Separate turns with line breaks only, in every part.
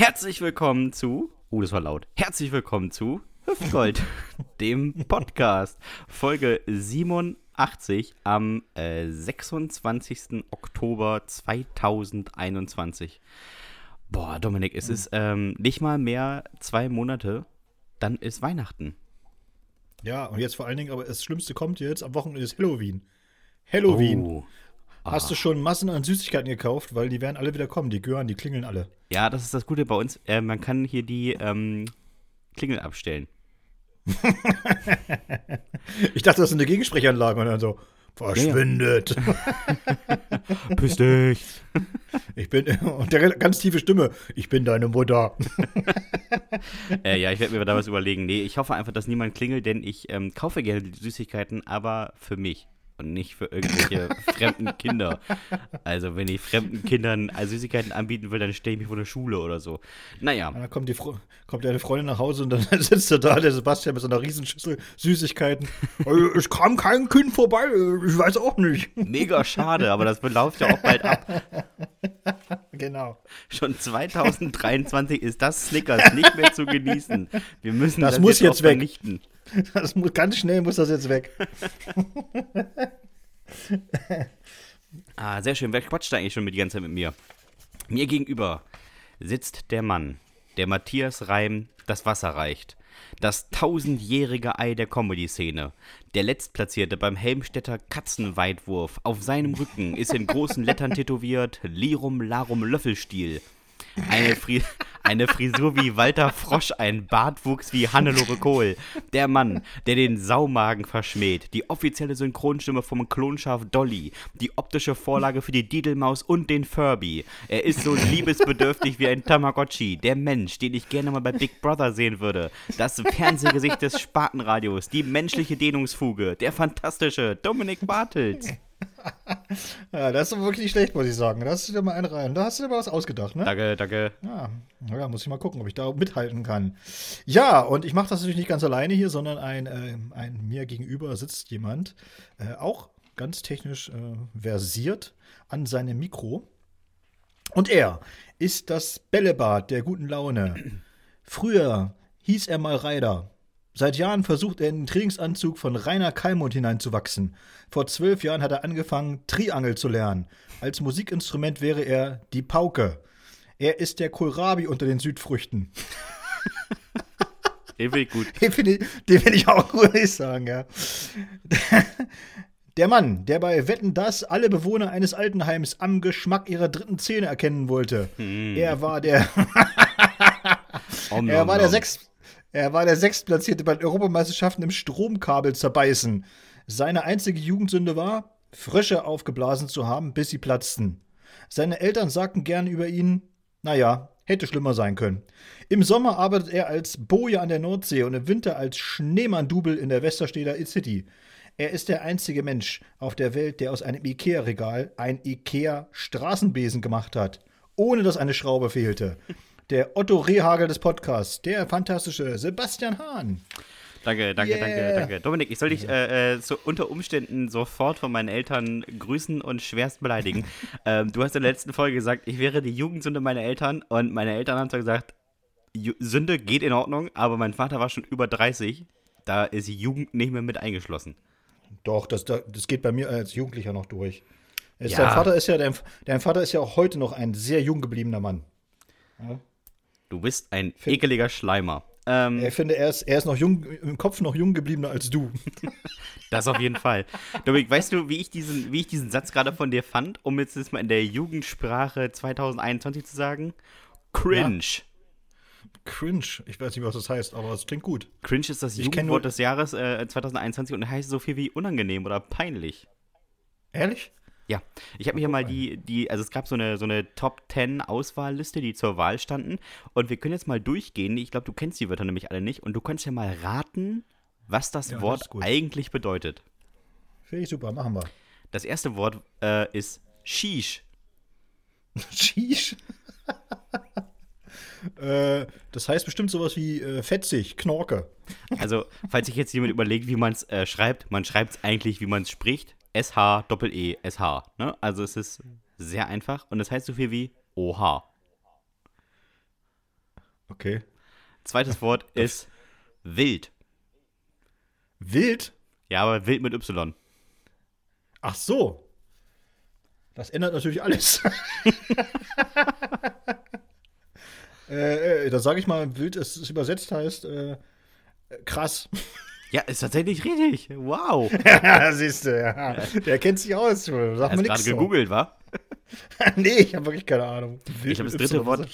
Herzlich willkommen zu. Oh, das war laut. Herzlich willkommen zu Hüftgold, dem Podcast. Folge 87 am äh, 26. Oktober 2021. Boah, Dominik, es ist ähm, nicht mal mehr zwei Monate, dann ist Weihnachten.
Ja, und jetzt vor allen Dingen, aber das Schlimmste kommt jetzt, am Wochenende ist Halloween. Halloween.
Oh.
Hast du schon Massen an Süßigkeiten gekauft? Weil die werden alle wieder kommen. Die gehören, die klingeln alle.
Ja, das ist das Gute bei uns. Äh, man kann hier die ähm, Klingel abstellen.
Ich dachte, das ist eine Gegensprechanlage und dann so, verschwindet.
Piss dich.
Ich bin, und der ganz tiefe Stimme, ich bin deine Mutter.
Äh, ja, ich werde mir da was überlegen. Nee, ich hoffe einfach, dass niemand klingelt, denn ich ähm, kaufe gerne die Süßigkeiten, aber für mich und nicht für irgendwelche fremden Kinder. Also, wenn ich fremden Kindern Süßigkeiten anbieten will, dann stelle ich mich vor der Schule oder so. Naja.
Dann kommt, die, Fre- kommt deine Freundin nach Hause und dann sitzt da da, der Sebastian mit so einer Riesenschüssel Süßigkeiten. Äh, es kam kein Kind vorbei, äh, ich weiß auch nicht.
Mega schade, aber das läuft ja auch bald ab.
Genau.
Schon 2023 ist das Snickers nicht mehr zu genießen. Wir müssen
Das
das,
muss jetzt
auch
weg. Das muss, ganz schnell muss das jetzt weg.
Ah, sehr schön. Wer quatscht da eigentlich schon mit die ganze Zeit mit mir? Mir gegenüber sitzt der Mann, der Matthias Reim das Wasser reicht. Das tausendjährige Ei der Comedy-Szene. Der Letztplatzierte beim Helmstädter Katzenweitwurf. Auf seinem Rücken ist in großen Lettern tätowiert Lirum Larum Löffelstiel. Eine, Fri eine Frisur wie Walter Frosch, ein Bartwuchs wie Hannelore Kohl. Der Mann, der den Saumagen verschmäht. Die offizielle Synchronstimme vom Klonschaf Dolly. Die optische Vorlage für die Didelmaus und den Furby. Er ist so liebesbedürftig wie ein Tamagotchi. Der Mensch, den ich gerne mal bei Big Brother sehen würde. Das Fernsehgesicht des Spatenradios. Die menschliche Dehnungsfuge. Der fantastische Dominik Bartels.
Ja, das ist wirklich nicht schlecht, muss ich sagen. Da hast du dir mal einen rein. Da hast du dir mal was ausgedacht, ne?
Danke, danke.
Ja, ja, muss ich mal gucken, ob ich da mithalten kann. Ja, und ich mache das natürlich nicht ganz alleine hier, sondern ein, äh, ein mir gegenüber sitzt jemand, äh, auch ganz technisch äh, versiert an seinem Mikro. Und er ist das Bällebad der guten Laune. Früher hieß er mal Reider. Seit Jahren versucht er in den Trainingsanzug von Rainer Kalmund hineinzuwachsen. Vor zwölf Jahren hat er angefangen, Triangel zu lernen. Als Musikinstrument wäre er die Pauke. Er ist der Kohlrabi unter den Südfrüchten.
Den finde ich gut.
Den finde ich, den find ich auch gut, ich sagen, ja. Der Mann, der bei Wetten das alle Bewohner eines Altenheims am Geschmack ihrer dritten Zähne erkennen wollte. Er war der,
Om,
er
nom,
war der
nom.
Er war der sechstplatzierte bei Europameisterschaften im Stromkabel zerbeißen. Seine einzige Jugendsünde war, Frösche aufgeblasen zu haben, bis sie platzten. Seine Eltern sagten gern über ihn, naja, hätte schlimmer sein können. Im Sommer arbeitet er als Boje an der Nordsee und im Winter als Schneemann-Double in der Westersteder City. Er ist der einzige Mensch auf der Welt, der aus einem Ikea-Regal ein Ikea-Straßenbesen gemacht hat, ohne dass eine Schraube fehlte. Der Otto Rehagel des Podcasts, der fantastische Sebastian Hahn.
Danke, danke, danke,
Yeah.
danke. Dominik, ich soll dich äh, äh, so unter Umständen sofort von meinen Eltern grüßen und schwerst beleidigen. ähm, du hast in der letzten Folge gesagt, ich wäre die Jugendsünde meiner Eltern und meine Eltern haben zwar gesagt, Sünde geht in Ordnung, aber mein Vater war schon über 30. Da ist Jugend nicht mehr mit eingeschlossen.
Doch, das, das geht bei mir als Jugendlicher noch durch. Es,
Ja.
Dein Vater ist ja, dein, dein Vater ist ja auch heute noch ein sehr jung gebliebener Mann.
Du bist ein ekeliger Schleimer. Ähm,
Ich finde, er ist, er ist noch jung, im Kopf noch jung gebliebener als du.
Das auf jeden Fall. Dominik, weißt du, wie ich diesen, wie ich diesen Satz gerade von dir fand, um jetzt das mal in der Jugendsprache 2021 zu sagen? Cringe.
Cringe. Ich weiß nicht, was das heißt, aber es klingt gut.
Cringe ist das
Ich
Jugendwort des Jahres äh, 2021 und heißt so viel wie unangenehm oder peinlich.
Ehrlich?
Ja, ich habe mir hier mal die, die, also es gab so eine, so eine Top 10 Auswahlliste, die zur Wahl standen. Und wir können jetzt mal durchgehen. Ich glaube, du kennst die Wörter nämlich alle nicht. Und du kannst ja mal raten, was das
Ja, das
Wort
gut.
eigentlich bedeutet.
Finde ich super, machen wir.
Das erste Wort äh, ist Shish.
Sheesh. äh, das heißt bestimmt sowas wie äh, fetzig, Knorke.
Also, falls sich jetzt jemand überlegt, wie man es äh, schreibt, man schreibt es eigentlich, wie man es spricht. SH, Doppel-E, SH. Ne? Also, es ist sehr einfach und es heißt so viel wie OH.
Okay.
Zweites Wort ist wild.
Wild?
Ja, aber wild mit Y.
Ach so. Das ändert natürlich alles. äh, äh, da sage ich mal, wild ist, übersetzt heißt äh, krass.
Ja, ist tatsächlich richtig. Wow.
ja, siehst du, ja. Der kennt sich aus. Sag mir
Hast
nichts.
gerade gegoogelt, wa?
nee, ich habe wirklich keine Ahnung.
Ich glaube, das dritte Wort,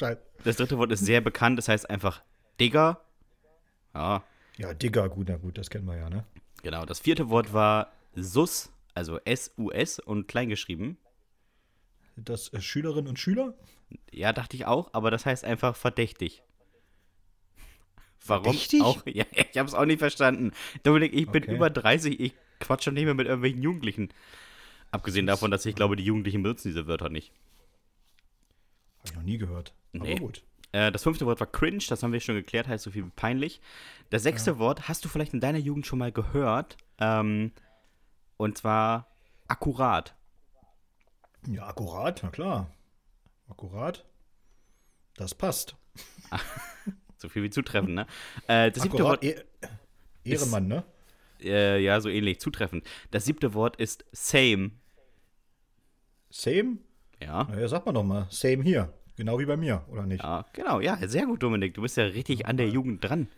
das dritte Wort ist sehr bekannt. Das heißt einfach Digger. Ja,
Ja, Digger, gut, na gut, das kennen wir ja, ne?
genau. Das vierte Wort war Sus, also S-U-S und kleingeschrieben.
Das äh, Schülerinnen und Schüler?
Ja, dachte ich auch, aber das heißt einfach verdächtig. Warum
Verdächtig?
auch? Ja, ich habe es auch nicht verstanden. Dominik, ich bin
Okay.
über 30, ich quatsch schon nicht mehr mit irgendwelchen Jugendlichen. Abgesehen davon, dass ich glaube, die Jugendlichen benutzen diese Wörter nicht.
Habe ich noch nie gehört.
Nee.
Aber gut.
Äh, das fünfte Wort war cringe, das haben wir schon geklärt, heißt so viel wie peinlich. Das sechste Wort hast du vielleicht in deiner Jugend schon mal gehört. Ähm, und zwar akkurat.
Ja, akkurat, na klar. Akkurat. Das passt.
So viel wie zutreffend, ne? Äh, das siebte Wort,
eh, Ehrenmann, ne?
äh, ja, so ähnlich, zutreffend. Das siebte Wort ist same.
Same?
Ja.
Naja, sag mal doch mal. Same hier. Genau wie bei mir, oder nicht?
Ja, genau, ja, sehr gut, Dominik. Du bist ja richtig an der Jugend dran.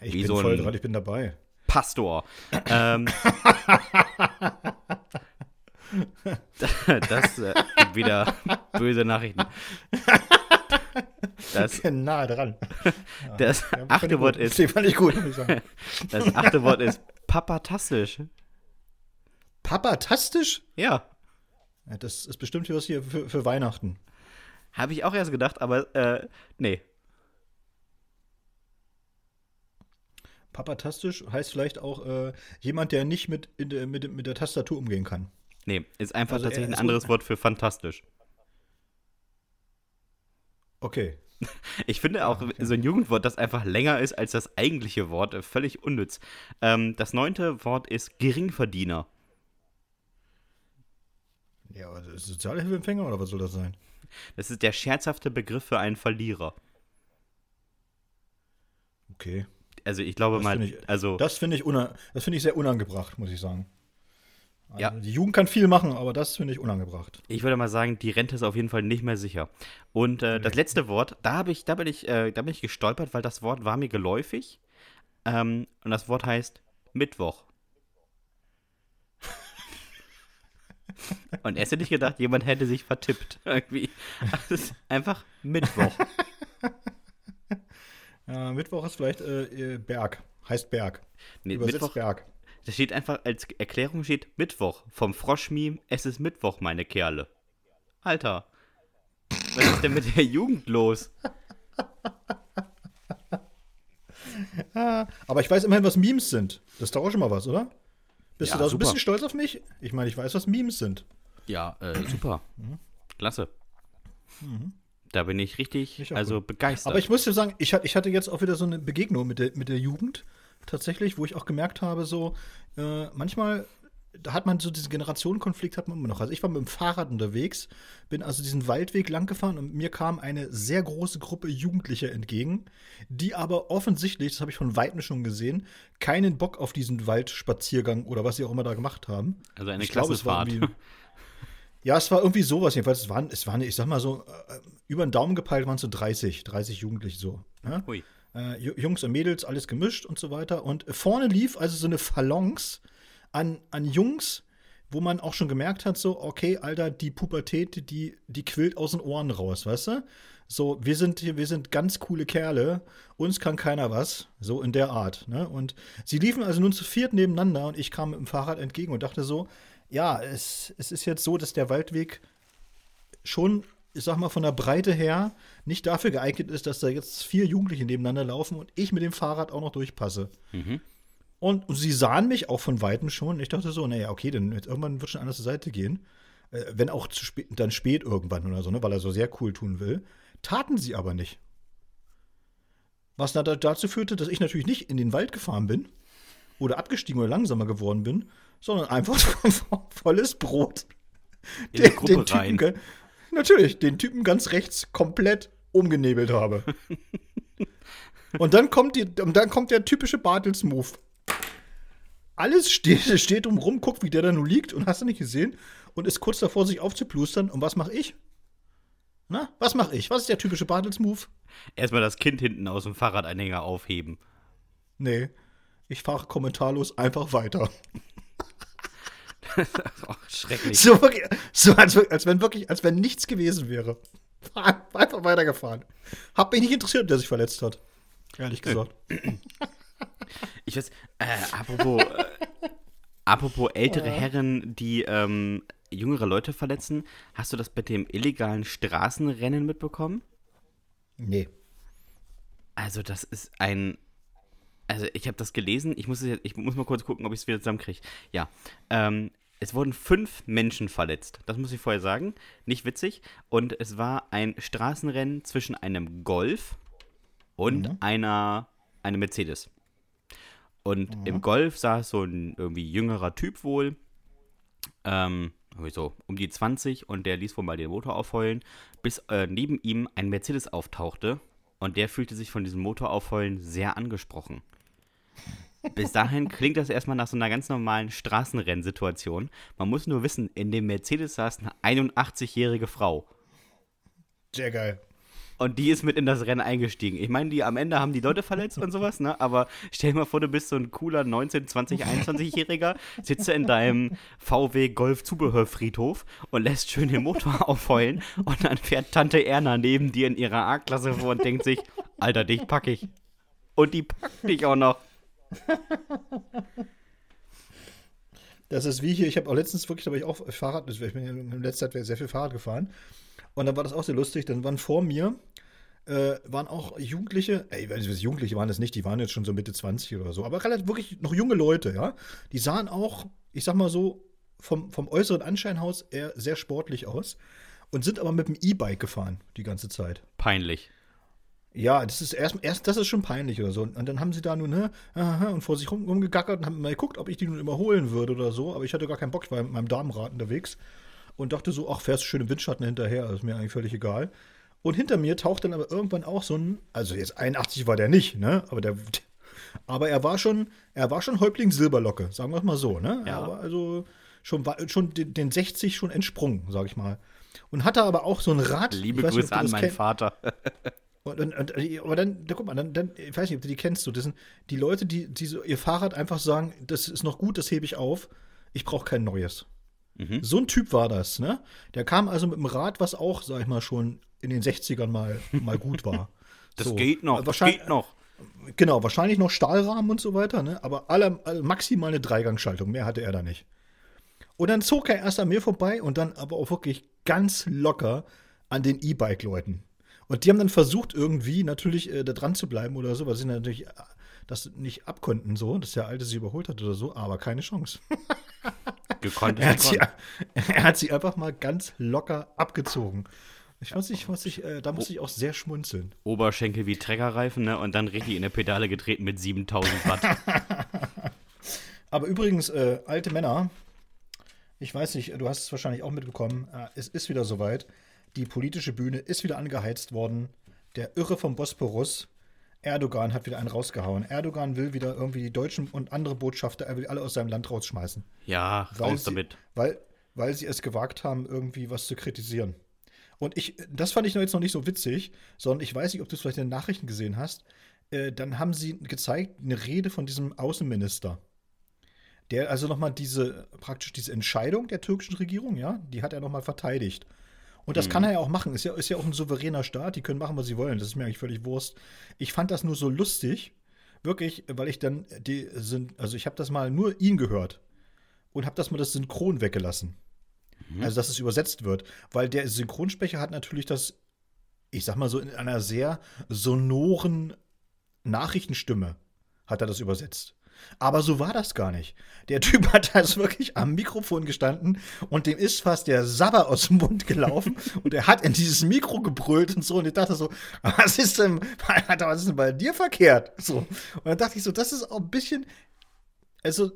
ich
wie
bin
so
voll dran, ich bin dabei.
Pastor. ähm, das äh, wieder böse Nachrichten. Das,
Bin nahe dran.
das
Ja,
achte. Wort ist,
Nee, fand ich gut,
das achte Wort ist papatastisch.
Papatastisch?
Ja,
Ja, das ist bestimmt was hier für, für Weihnachten.
habe ich auch erst gedacht, aber äh, nee.
Papatastisch heißt vielleicht auch äh, jemand, der nicht mit, in der, mit, mit der Tastatur umgehen kann.
Nee, ist einfach
Also
tatsächlich ein anderes Wort für fantastisch.
Okay.
Ich finde auch so ein Jugendwort, das einfach länger ist als das eigentliche Wort, äh, völlig unnütz. Ähm, das neunte Wort ist Geringverdiener.
Ja, aber das ist Sozialhilfeempfänger oder was soll das sein?
Das ist der scherzhafte Begriff für einen Verlierer.
Okay.
Also ich glaube
Das
mal,
ich-
also
Das finde ich, una- das finde ich sehr unangebracht, muss ich sagen. Also
Ja.
Die Jugend kann viel machen, aber das finde ich unangebracht.
ich würde mal sagen, die Rente ist auf jeden Fall nicht mehr sicher. Und äh, das letzte Wort, da habe ich, da bin ich, äh, da bin ich gestolpert, weil das Wort war mir geläufig. Ähm, und das Wort heißt Mittwoch. und erst hätte ich gedacht, jemand hätte sich vertippt. Irgendwie. Das ist einfach Mittwoch.
Ja, Mittwoch ist vielleicht äh, Berg. Heißt Berg.
Nee,
Übersetzt
Mittwoch,
Berg.
Da steht einfach als Erklärung steht Mittwoch. Vom Froschmeme, es ist Mittwoch, meine Kerle. Alter. Was ist denn mit der Jugend los?
Aber ich weiß immerhin, was Memes sind. Das ist doch auch schon mal was, oder? Bist
Ja,
du da so ein bisschen stolz auf mich? Ich meine, ich weiß, was Memes sind.
Ja, äh, super. Klasse. Da bin ich richtig,
Ich
also begeistert.
Aber ich muss dir sagen, ich, ich hatte jetzt auch wieder so eine Begegnung mit der, mit der Jugend, tatsächlich, wo ich auch gemerkt habe, so, äh, manchmal, da hat man so diesen Generationenkonflikt, hat man immer noch. Also ich war mit dem Fahrrad unterwegs, bin also diesen Waldweg lang gefahren und mir kam eine sehr große Gruppe Jugendlicher entgegen, die aber offensichtlich, das habe ich von Weitem schon gesehen, keinen Bock auf diesen Waldspaziergang oder was sie auch immer da gemacht haben.
also eine
Ich es war irgendwie- Ja, es war irgendwie sowas jedenfalls. Es waren, es waren ich sag mal so, äh, über den Daumen gepeilt waren es so 30, 30 Jugendliche so. Ne?
Hui.
Äh, Ju- Jungs und Mädels, alles gemischt und so weiter. Und vorne lief also so eine Phalanx an, an Jungs, wo man auch schon gemerkt hat, so, okay, Alter, die Pubertät, die, die quillt aus den Ohren raus, weißt du? So, wir sind, wir sind ganz coole Kerle, uns kann keiner was, so in der Art. Ne? Und sie liefen also nun zu viert nebeneinander und ich kam mit dem Fahrrad entgegen und dachte so, ja, es, es ist jetzt so, dass der Waldweg schon, ich sag mal, von der Breite her nicht dafür geeignet ist, dass da jetzt vier Jugendliche nebeneinander laufen und ich mit dem Fahrrad auch noch durchpasse.
Mhm.
Und, und sie sahen mich auch von Weitem schon. Ich dachte so, naja, okay, dann jetzt irgendwann wird schon anders zur Seite gehen. Äh, wenn auch zu spät, dann spät irgendwann oder so, ne, weil er so sehr cool tun will. Taten sie aber nicht. Was da, dazu führte, dass ich natürlich nicht in den Wald gefahren bin oder abgestiegen oder langsamer geworden bin, sondern einfach volles Brot
In die Gruppe rein.
Natürlich, den Typen ganz rechts komplett umgenebelt habe. Und dann kommt, die, und dann kommt der typische Bartels-Move. Alles steht, steht rum, guckt, wie der da nun liegt und hast du nicht gesehen und ist kurz davor, sich aufzuplustern. Und was mache ich? Na, was mache ich? Was ist der typische Bartels-Move?
Erstmal das Kind hinten aus dem Fahrradanhänger aufheben.
Nee, ich fahre kommentarlos einfach weiter.
oh, schrecklich.
So, wirklich, so als, als, wenn wirklich, als wenn nichts gewesen wäre. Einfach weitergefahren. Hab mich nicht interessiert, der sich verletzt hat. Ehrlich gesagt.
Ich weiß, äh, apropos, äh, apropos ältere Herren, die ähm, jüngere Leute verletzen, hast du das mit dem illegalen Straßenrennen mitbekommen?
Nee.
Also, das ist ein. Also, ich habe das gelesen. Ich muss, jetzt, ich muss mal kurz gucken, ob ich es wieder zusammenkriege. Ja. Ähm, es wurden fünf Menschen verletzt. Das muss ich vorher sagen. Nicht witzig. Und es war ein Straßenrennen zwischen einem Golf und
Mhm.
einer einem Mercedes. Und im Golf saß so ein irgendwie jüngerer Typ wohl. Ähm, so um die 20 und der ließ wohl mal den Motor aufheulen, bis äh, neben ihm ein Mercedes auftauchte und der fühlte sich von diesem Motor aufheulen sehr angesprochen. Bis dahin klingt das erstmal nach so einer ganz normalen Straßenrennsituation. Man muss nur wissen, in dem Mercedes saß eine 81-jährige Frau.
Sehr geil.
Und die ist mit in das Rennen eingestiegen. Ich meine, die am Ende haben die Leute verletzt und sowas, ne? Aber stell dir mal vor, du bist so ein cooler 19, 20, 21-Jähriger, sitzt in deinem VW Golf Zubehörfriedhof und lässt schön den Motor aufheulen und dann fährt Tante Erna neben dir in ihrer A-Klasse vor und denkt sich, Alter, dich pack ich. Und die packt dich auch noch.
Das ist wie hier, ich habe auch letztens wirklich, war ich auch Fahrrad, ich bin in letzter Zeit sehr viel Fahrrad gefahren. Und dann war das auch sehr lustig, dann waren vor mir, äh, waren auch Jugendliche, ey, Jugendliche waren das nicht, die waren jetzt schon so Mitte 20 oder so, aber relativ wirklich noch junge Leute, ja. Die sahen auch, ich sag mal so, vom, vom äußeren Anschein aus eher sehr sportlich aus und sind aber mit dem E-Bike gefahren die ganze Zeit.
Peinlich.
Ja, das ist erst, erst das ist schon peinlich oder so. Und dann haben sie da nun, ne, aha, und vor sich rum, rumgegackert und haben mal geguckt, ob ich die nun überholen würde oder so. Aber ich hatte gar keinen Bock, ich war mit meinem Damenrad unterwegs und dachte so, ach, fährst du schön im Windschatten hinterher, das ist mir eigentlich völlig egal. Und hinter mir taucht dann aber irgendwann auch so ein, also jetzt 81 war der nicht, ne? Aber der, aber er war schon, er war schon Häuptling Silberlocke, sagen wir es mal so, ne?
Ja.
Er war also schon, schon den, den 60 schon entsprungen, sag ich mal. Und hatte aber auch so ein Rad.
Liebe Grüße an meinen. Vater.
Und, und, und, aber dann, da, guck mal, dann, dann, ich weiß nicht, ob du die kennst, du, das sind die Leute, die, die so ihr Fahrrad einfach sagen, das ist noch gut, das hebe ich auf, ich brauche kein neues.
Mhm.
So ein Typ war das, ne? Der kam also mit dem Rad, was auch, sag ich mal, schon in den 60ern mal, mal gut war.
Das
So.
geht noch, das geht noch.
Genau, wahrscheinlich noch Stahlrahmen und so weiter, ne? Aber alle, alle maximal eine Dreigangschaltung, mehr hatte er da nicht. Und dann zog er erst an mir vorbei und dann aber auch wirklich ganz locker an den E-Bike-Leuten. Und die haben dann versucht, irgendwie natürlich äh, da dran zu bleiben oder so, weil sie natürlich äh, das nicht abkonnten, so, dass der Alte sie überholt hat oder so, aber keine Chance.
Gekonnt
Er hat, sie, er hat sie einfach mal ganz locker abgezogen. Ich muss ich, muss ich, äh, da muss ich auch sehr schmunzeln.
Oberschenkel wie Treckerreifen, ne? Und dann richtig in der Pedale getreten mit 7000 Watt.
Aber übrigens, äh, alte Männer, ich weiß nicht, du hast es wahrscheinlich auch mitbekommen, äh, es ist wieder soweit. Die politische Bühne ist wieder angeheizt worden. Der Irre vom Bosporus, Erdogan, hat wieder einen rausgehauen. Erdogan will wieder irgendwie die Deutschen und andere Botschafter, er will alle aus seinem Land rausschmeißen.
Ja,
Weil
raus
sie,
damit.
Weil, weil sie es gewagt haben, irgendwie was zu kritisieren. Und ich, das fand ich jetzt noch nicht so witzig, sondern ich weiß nicht, ob du es vielleicht in den Nachrichten gesehen hast. Äh, dann haben sie gezeigt, eine Rede von diesem Außenminister. Der also nochmal diese, praktisch diese Entscheidung der türkischen Regierung, ja, die hat er nochmal verteidigt. Und das kann er ja auch machen. Ist ja, ist ja auch ein souveräner Staat, die können machen, was sie wollen. Das ist mir eigentlich völlig Wurst. Ich fand das nur so lustig, wirklich, weil ich dann die sind, also ich habe das mal nur ihn gehört und habe das mal das Synchron weggelassen. Also, dass es übersetzt wird. Weil der Synchronsprecher hat natürlich das, ich sag mal so, in einer sehr sonoren Nachrichtenstimme hat er das übersetzt. Aber so war das gar nicht. Der Typ hat also wirklich am Mikrofon gestanden und dem ist fast der Sabber aus dem Mund gelaufen und er hat in dieses Mikro gebrüllt und so und ich dachte so, was ist denn, was ist denn bei dir verkehrt? So. Und dann dachte ich so, das ist auch ein bisschen, also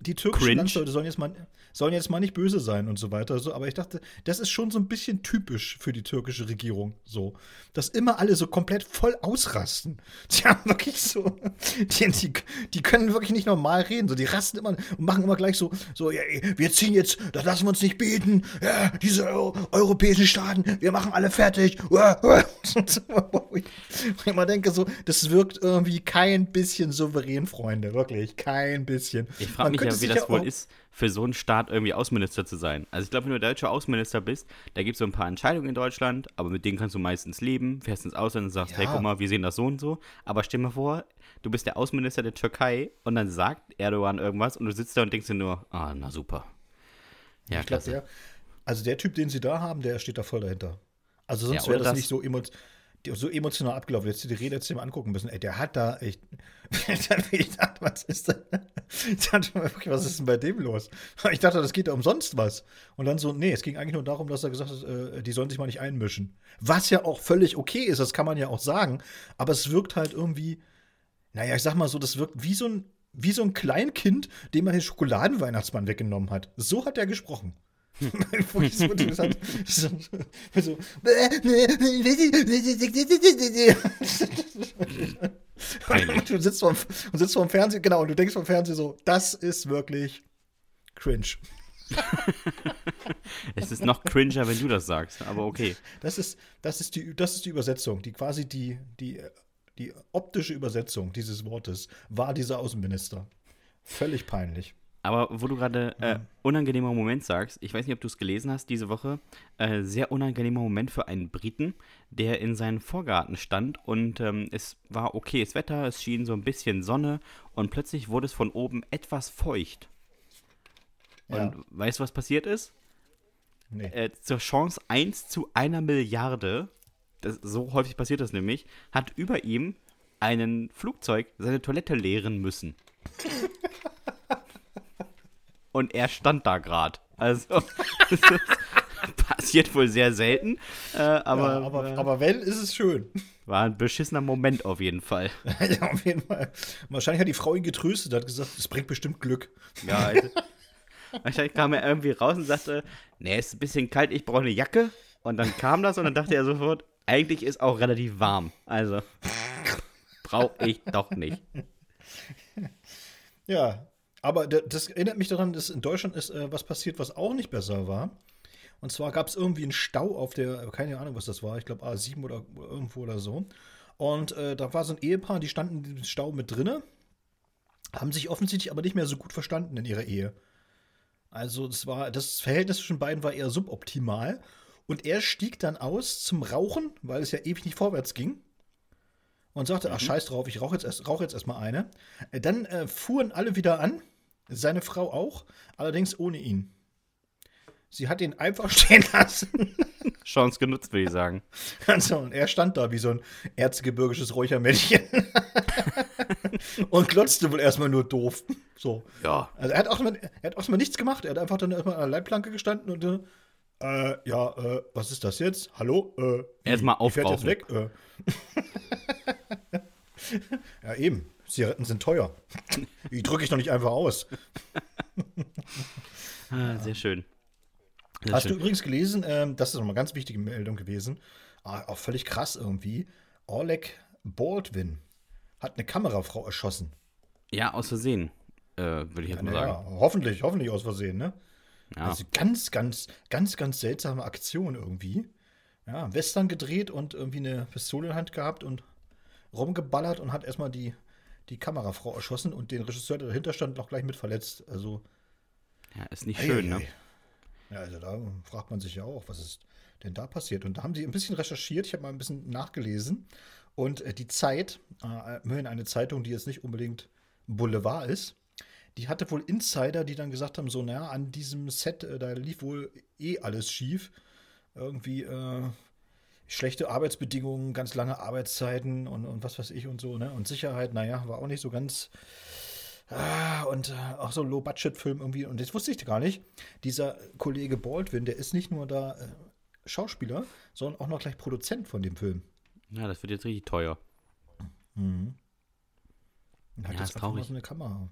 die türkischen
Cringe.
Landsleute sollen jetzt, mal, sollen jetzt mal nicht böse sein und so weiter. So, aber ich dachte, das ist schon so ein bisschen typisch für die türkische Regierung. So, dass immer alle so komplett voll ausrasten. Die haben wirklich so, die, die, die können wirklich nicht normal reden. So, die rasten immer und machen immer gleich so, so, ja, wir ziehen jetzt, das lassen wir uns nicht bieten. Ja, diese Eu europäischen Staaten, wir machen alle fertig. Wo ich immer denke, so, das wirkt irgendwie kein bisschen souverän, Freunde. Wirklich, kein bisschen.
Ich frage mich
könnte
wie das wohl ist, für so einen Staat irgendwie Außenminister zu sein. Also ich glaube, wenn du deutscher Außenminister bist, da gibt es so ein paar Entscheidungen in Deutschland, aber mit denen kannst du meistens leben, fährst ins Ausland und sagst,
Ja.
hey, guck mal, wir sehen das so und so. Aber stell mal vor, du bist der Außenminister der Türkei und dann sagt Erdogan irgendwas und du sitzt da und denkst dir nur, ah, na super. Ja,
Ich
klasse.
der, also der Typ, den sie da haben, der steht da voll dahinter. Also sonst
Ja,
wäre das,
das-
nicht so, emo so emotional abgelaufen. Jetzt die Rede jetzt mal angucken müssen. Ey, der hat da echt. ich dachte, was ist denn? Ich was ist denn bei dem los? Ich dachte, das geht da umsonst was. Und dann so, nee, es ging eigentlich nur darum, dass er gesagt hat, äh, die sollen sich mal nicht einmischen. Was ja auch völlig okay ist, das kann man ja auch sagen. Aber es wirkt halt irgendwie, naja, ich sag mal so, das wirkt wie so ein, wie so ein Kleinkind, dem man den Schokoladenweihnachtsmann weggenommen hat. So hat er gesprochen. Wirklich so, so, und du sitzt vorm, und sitzt vorm Fernsehen, genau, und du denkst vom Fernsehen so, das ist wirklich cringe.
Es ist noch cringer, wenn du das sagst, aber okay.
Das ist, das ist, die, das ist die Übersetzung, die quasi die, die, die optische Übersetzung dieses Wortes war dieser Außenminister. Völlig peinlich.
Aber wo du gerade äh, unangenehmer Moment sagst, ich weiß nicht, ob du es gelesen hast diese Woche, äh, sehr unangenehmer Moment für einen Briten, der in seinem Vorgarten stand und ähm, es war okayes Wetter, es schien so ein bisschen Sonne und plötzlich wurde es von oben etwas feucht.
Ja.
Und weißt du, was passiert ist?
Nee.
Äh, zur Chance 1 zu einer Milliarde, das, so häufig passiert das nämlich, hat über ihm ein Flugzeug seine Toilette leeren müssen. Und er stand da gerade. Also, das passiert wohl sehr selten, äh, aber,
ja, aber,
äh,
aber wenn, ist es schön.
war ein beschissener Moment auf jeden Fall.
ja, auf jeden Fall. Wahrscheinlich hat die Frau ihn getröstet, hat gesagt, es bringt bestimmt Glück.
Ja, also, wahrscheinlich kam er irgendwie raus und sagte, nee, ist ein bisschen kalt, ich brauche eine Jacke. Und dann kam das und dann dachte er sofort, eigentlich ist auch relativ warm. Also, brauche ich doch nicht.
Ja, aber da- das erinnert mich daran, dass in Deutschland ist äh, was passiert, was auch nicht besser war. Und zwar gab es irgendwie einen Stau auf der, keine Ahnung, was das war, ich glaube A7 oder irgendwo oder so. Und äh, da war so ein Ehepaar, die standen in diesem Stau mit drinne, haben sich offensichtlich aber nicht mehr so gut verstanden in ihrer Ehe. Also das war, das Verhältnis zwischen beiden war eher suboptimal. Und er stieg dann aus zum Rauchen, weil es ja ewig nicht vorwärts ging. Und sagte, ach scheiß drauf, ich rauche jetzt erst, rauch jetzt erstmal eine. Äh, Dann äh, fuhren alle wieder an, seine Frau auch, allerdings ohne ihn. Sie hat ihn einfach stehen lassen.
Chance genutzt, würde ich sagen.
Also, und er stand da wie so ein erzgebirgisches Räuchermännchen. und glotzte wohl erstmal nur doof. So.
Ja.
Also er hat auch mal, er hat auch mal nichts gemacht. Er hat einfach dann erstmal an der Leitplanke gestanden und äh, äh, ja, äh, was ist das jetzt? Hallo? Äh?
Erstmal
Die fährt jetzt
aufrauchen.
weg. Äh. ja, eben. Zigaretten sind teuer. Die drücke ich doch nicht einfach aus.
Ah, sehr schön. Sehr
Hast du
schön.
übrigens gelesen, ähm, das ist nochmal eine ganz wichtige Meldung gewesen, ah, auch völlig krass irgendwie. Oleg Baldwin hat eine Kamerafrau erschossen.
Ja, aus Versehen, äh, würde ich jetzt mal
Naja,
sagen.
hoffentlich, hoffentlich aus Versehen, ne?
Ja.
Also ganz, ganz, ganz, ganz seltsame Aktion irgendwie. Ja, Western gedreht und irgendwie eine Pistole in der Hand gehabt und rumgeballert und hat erstmal die, die Kamerafrau erschossen und den Regisseur, der dahinter stand, noch gleich mit verletzt. Also,
ja, ist nicht schön, ne?
Ja, also da fragt man sich ja auch, was ist denn da passiert? Und da haben sie ein bisschen recherchiert, ich habe mal ein bisschen nachgelesen. Und äh, die Zeit, äh, immerhin eine Zeitung, die jetzt nicht unbedingt Boulevard ist, die hatte wohl Insider, die dann gesagt haben, so, naja, an diesem Set, äh, da lief wohl eh alles schief. Irgendwie äh, schlechte Arbeitsbedingungen, ganz lange Arbeitszeiten und, und was weiß ich und so, ne? Und Sicherheit, naja, war auch nicht so ganz Ah, und äh, auch so Low-Budget-Film irgendwie. Und das wusste ich gar nicht. Dieser Kollege Baldwin, der ist nicht nur da äh, Schauspieler, sondern auch noch gleich Produzent von dem Film.
Ja, das wird jetzt richtig teuer.
Und hat
Ja,
jetzt
ist traurig.
so eine Kamera.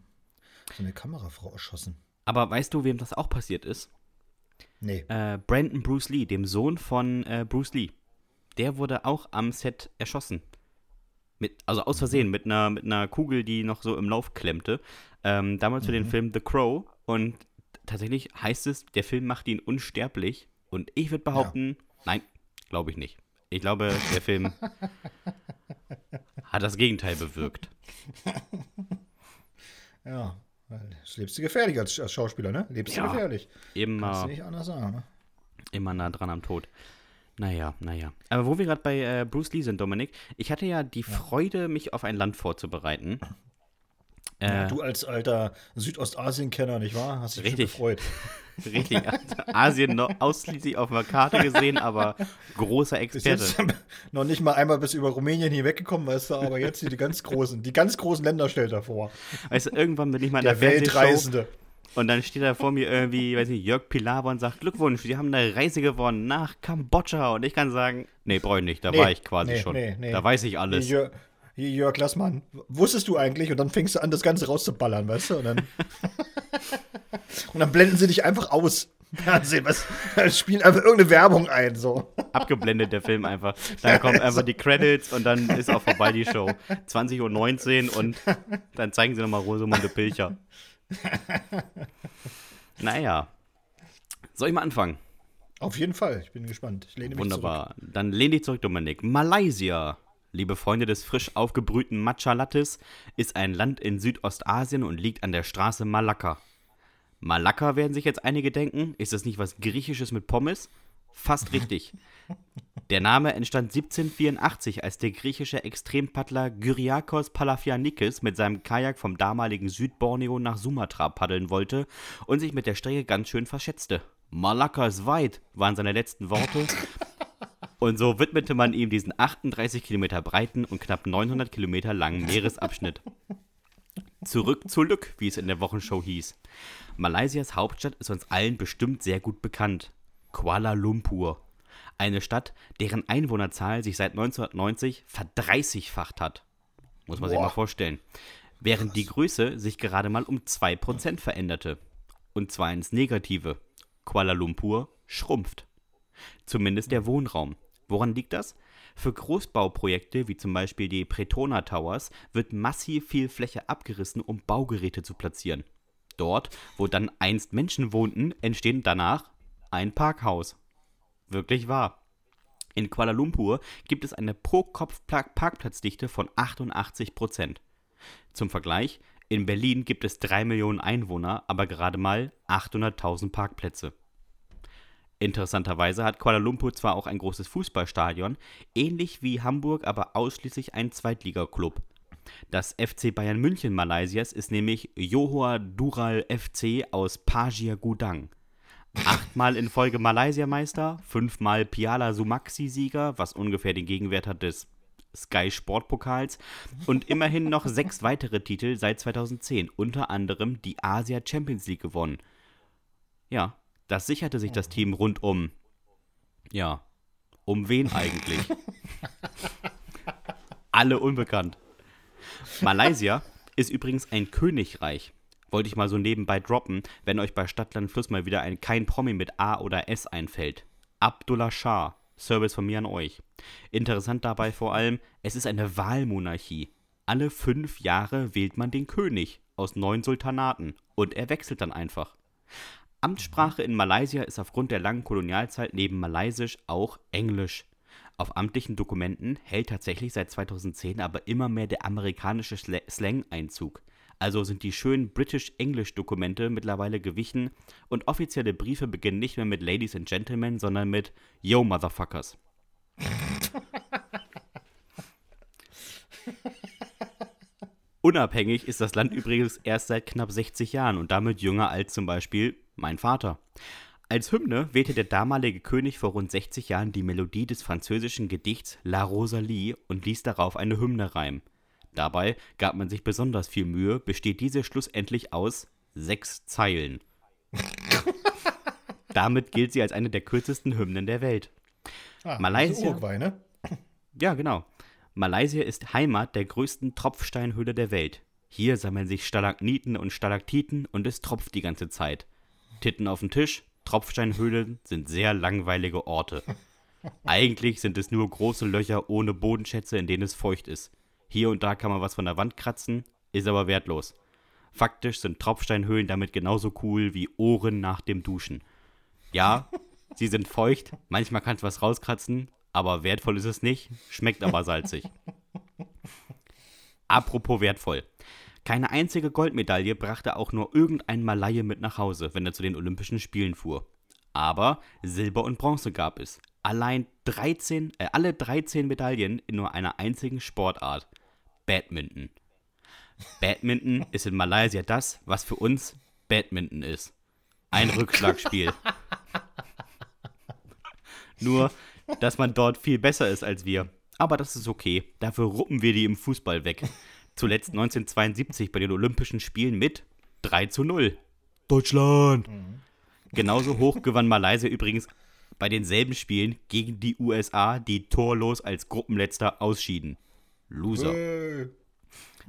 so eine Kamerafrau erschossen.
Aber weißt du, wem das auch passiert ist?
Nee.
Äh, Brandon Bruce Lee, dem Sohn von äh, Bruce Lee. Der wurde auch am Set erschossen. Mit, also aus Versehen, mit einer, mit einer Kugel, die noch so im Lauf klemmte. Ähm, damals für den Film The Crow. Und tatsächlich heißt es, der Film macht ihn unsterblich. Und ich würde behaupten, nein, glaube ich nicht. Ich glaube, der Film hat das Gegenteil bewirkt.
Ja, lebst du gefährlich als, als Schauspieler, ne? Lebst
Ja.
du gefährlich. Kannst du
Immer,
nicht anders sagen, ne?
immer nah dran am Tod. Naja, naja. Aber wo wir gerade bei äh, Bruce Lee sind, Dominik, ich hatte ja die Freude, mich auf ein Land vorzubereiten.
Ja,
Äh,
du als alter Südostasien-Kenner, nicht wahr? Hast dich
Richtig.
gefreut.
Richtig. Asien noch ausschließlich auf der Karte gesehen, aber großer Experte.
noch nicht mal einmal bis über Rumänien hier weggekommen, weißt du, aber jetzt hier die ganz großen, die ganz großen Länder stellt er vor.
Weißt du, irgendwann bin ich mal in
Der
der Fernsehshow
Weltreisende.
Und dann steht da vor mir irgendwie, weiß nicht, Jörg Pilawa und sagt, Glückwunsch, Sie haben eine Reise gewonnen nach Kambodscha. Und ich kann sagen, nee, brauche ich nicht, da
Nee,
war ich quasi
nee,
schon.
nee, nee.
Da weiß ich alles.
Hier, Jörg, Jörg Lassmann, wusstest du eigentlich? Und dann fängst du an, das Ganze rauszuballern, weißt du? Und dann, und dann blenden sie dich einfach aus. Fernsehen, was? Dann spielen einfach irgendeine Werbung ein, so.
Abgeblendet der Film einfach. Dann kommen einfach die Credits und dann ist auch vorbei die Show. 20.19 Uhr und dann zeigen sie nochmal Rosamunde Pilcher. Naja. Soll ich mal anfangen?
Auf jeden Fall, ich bin gespannt. Ich lehne mich
Wunderbar. Dann lehn dich zurück, Dominik. Malaysia. Liebe Freunde des frisch aufgebrühten Matcha Lattes, ist ein Land in Südostasien und liegt an der Straße Malakka. Malakka werden sich jetzt einige denken. Ist das nicht was Griechisches mit Pommes? Fast richtig. Der Name entstand 1784, als der griechische Extrempaddler Gyriakos Palafianikis mit seinem Kajak vom damaligen Südborneo nach Sumatra paddeln wollte und sich mit der Strecke ganz schön verschätzte. Malakka ist weit, waren seine letzten Worte. Und so widmete man ihm diesen 38 Kilometer breiten und knapp 900 Kilometer langen Meeresabschnitt. Zurück zu Lück, wie es in der Wochenshow hieß. Malaysias Hauptstadt ist uns allen bestimmt sehr gut bekannt. Kuala Lumpur. Eine Stadt, deren Einwohnerzahl sich seit 1990 verdreißigfacht hat. Muss man sich
Boah.
mal vorstellen. Während die Größe sich gerade mal um 2% veränderte. Und zwar ins Negative. Kuala Lumpur schrumpft. Zumindest der Wohnraum. Woran liegt das? Für Großbauprojekte wie zum Beispiel die Pretona Towers wird massiv viel Fläche abgerissen, um Baugeräte zu platzieren. Dort, wo dann einst Menschen wohnten, entstehen danach ein Parkhaus. Wirklich wahr. In Kuala Lumpur gibt es eine Pro-Kopf-Parkplatzdichte von 88 Prozent. Zum Vergleich, in Berlin gibt es 3 Millionen Einwohner, aber gerade mal 800.000 Parkplätze. Interessanterweise hat Kuala Lumpur zwar auch ein großes Fußballstadion, ähnlich wie Hamburg, aber ausschließlich ein Zweitligaklub. Das FC Bayern München Malaysias ist nämlich Johor Dural FC aus Pajia Gudang. Achtmal in Folge Malaysia-Meister, fünfmal Piala Sumaxi-Sieger, was ungefähr den Gegenwert hat des Sky Sportpokals und immerhin noch sechs weitere Titel seit 2010, unter anderem die Asia Champions League gewonnen. Ja, das sicherte sich das Team rund um. Ja, um wen eigentlich? Alle unbekannt. Malaysia ist übrigens ein Königreich. Wollte ich mal so nebenbei droppen, wenn euch bei Stadtland Fluss mal wieder ein kein Promi mit A oder S einfällt. Abdullah Shah. Service von mir an euch. Interessant dabei vor allem, es ist eine Wahlmonarchie. Alle fünf Jahre wählt man den König aus neun Sultanaten und er wechselt dann einfach. Amtssprache in Malaysia ist aufgrund der langen Kolonialzeit neben Malaysisch auch Englisch. Auf amtlichen Dokumenten hält tatsächlich seit 2010 aber immer mehr der amerikanische Sla- Slang Einzug. Also sind die schönen British-English-Dokumente mittlerweile gewichen und offizielle Briefe beginnen nicht mehr mit Ladies and Gentlemen, sondern mit Yo, Motherfuckers. Unabhängig ist das Land übrigens erst seit knapp 60 Jahren und damit jünger als zum Beispiel mein Vater. Als Hymne wählte der damalige König vor rund 60 Jahren die Melodie des französischen Gedichts La Rosalie und ließ darauf eine Hymne reimen. Dabei gab man sich besonders viel Mühe, besteht diese schlussendlich aus sechs Zeilen. Damit gilt sie als eine der kürzesten Hymnen der Welt.
Ah,
Malaysia-
Uruguay, ne?
Ja, genau. Malaysia ist Heimat der größten Tropfsteinhöhle der Welt. Hier sammeln sich Stalagniten und Stalaktiten und es tropft die ganze Zeit. Titten auf dem Tisch, Tropfsteinhöhlen sind sehr langweilige Orte. Eigentlich sind es nur große Löcher ohne Bodenschätze, in denen es feucht ist. Hier und da kann man was von der Wand kratzen, ist aber wertlos. Faktisch sind Tropfsteinhöhlen damit genauso cool wie Ohren nach dem Duschen. Ja, sie sind feucht, manchmal kannst du was rauskratzen, aber wertvoll ist es nicht, schmeckt aber salzig. Apropos wertvoll. Keine einzige Goldmedaille brachte auch nur irgendein Malaie mit nach Hause, wenn er zu den Olympischen Spielen fuhr. Aber Silber und Bronze gab es. Allein 13, äh, alle 13 Medaillen in nur einer einzigen Sportart. Badminton. Badminton ist in Malaysia das, was für uns Badminton ist. Ein Rückschlagspiel. Nur, dass man dort viel besser ist als wir. Aber das ist okay. Dafür ruppen wir die im Fußball weg. Zuletzt 1972 bei den Olympischen Spielen mit 3 zu 0. Deutschland! Genauso hoch gewann Malaysia übrigens bei denselben Spielen gegen die USA, die torlos als Gruppenletzter ausschieden. Loser.
Äh,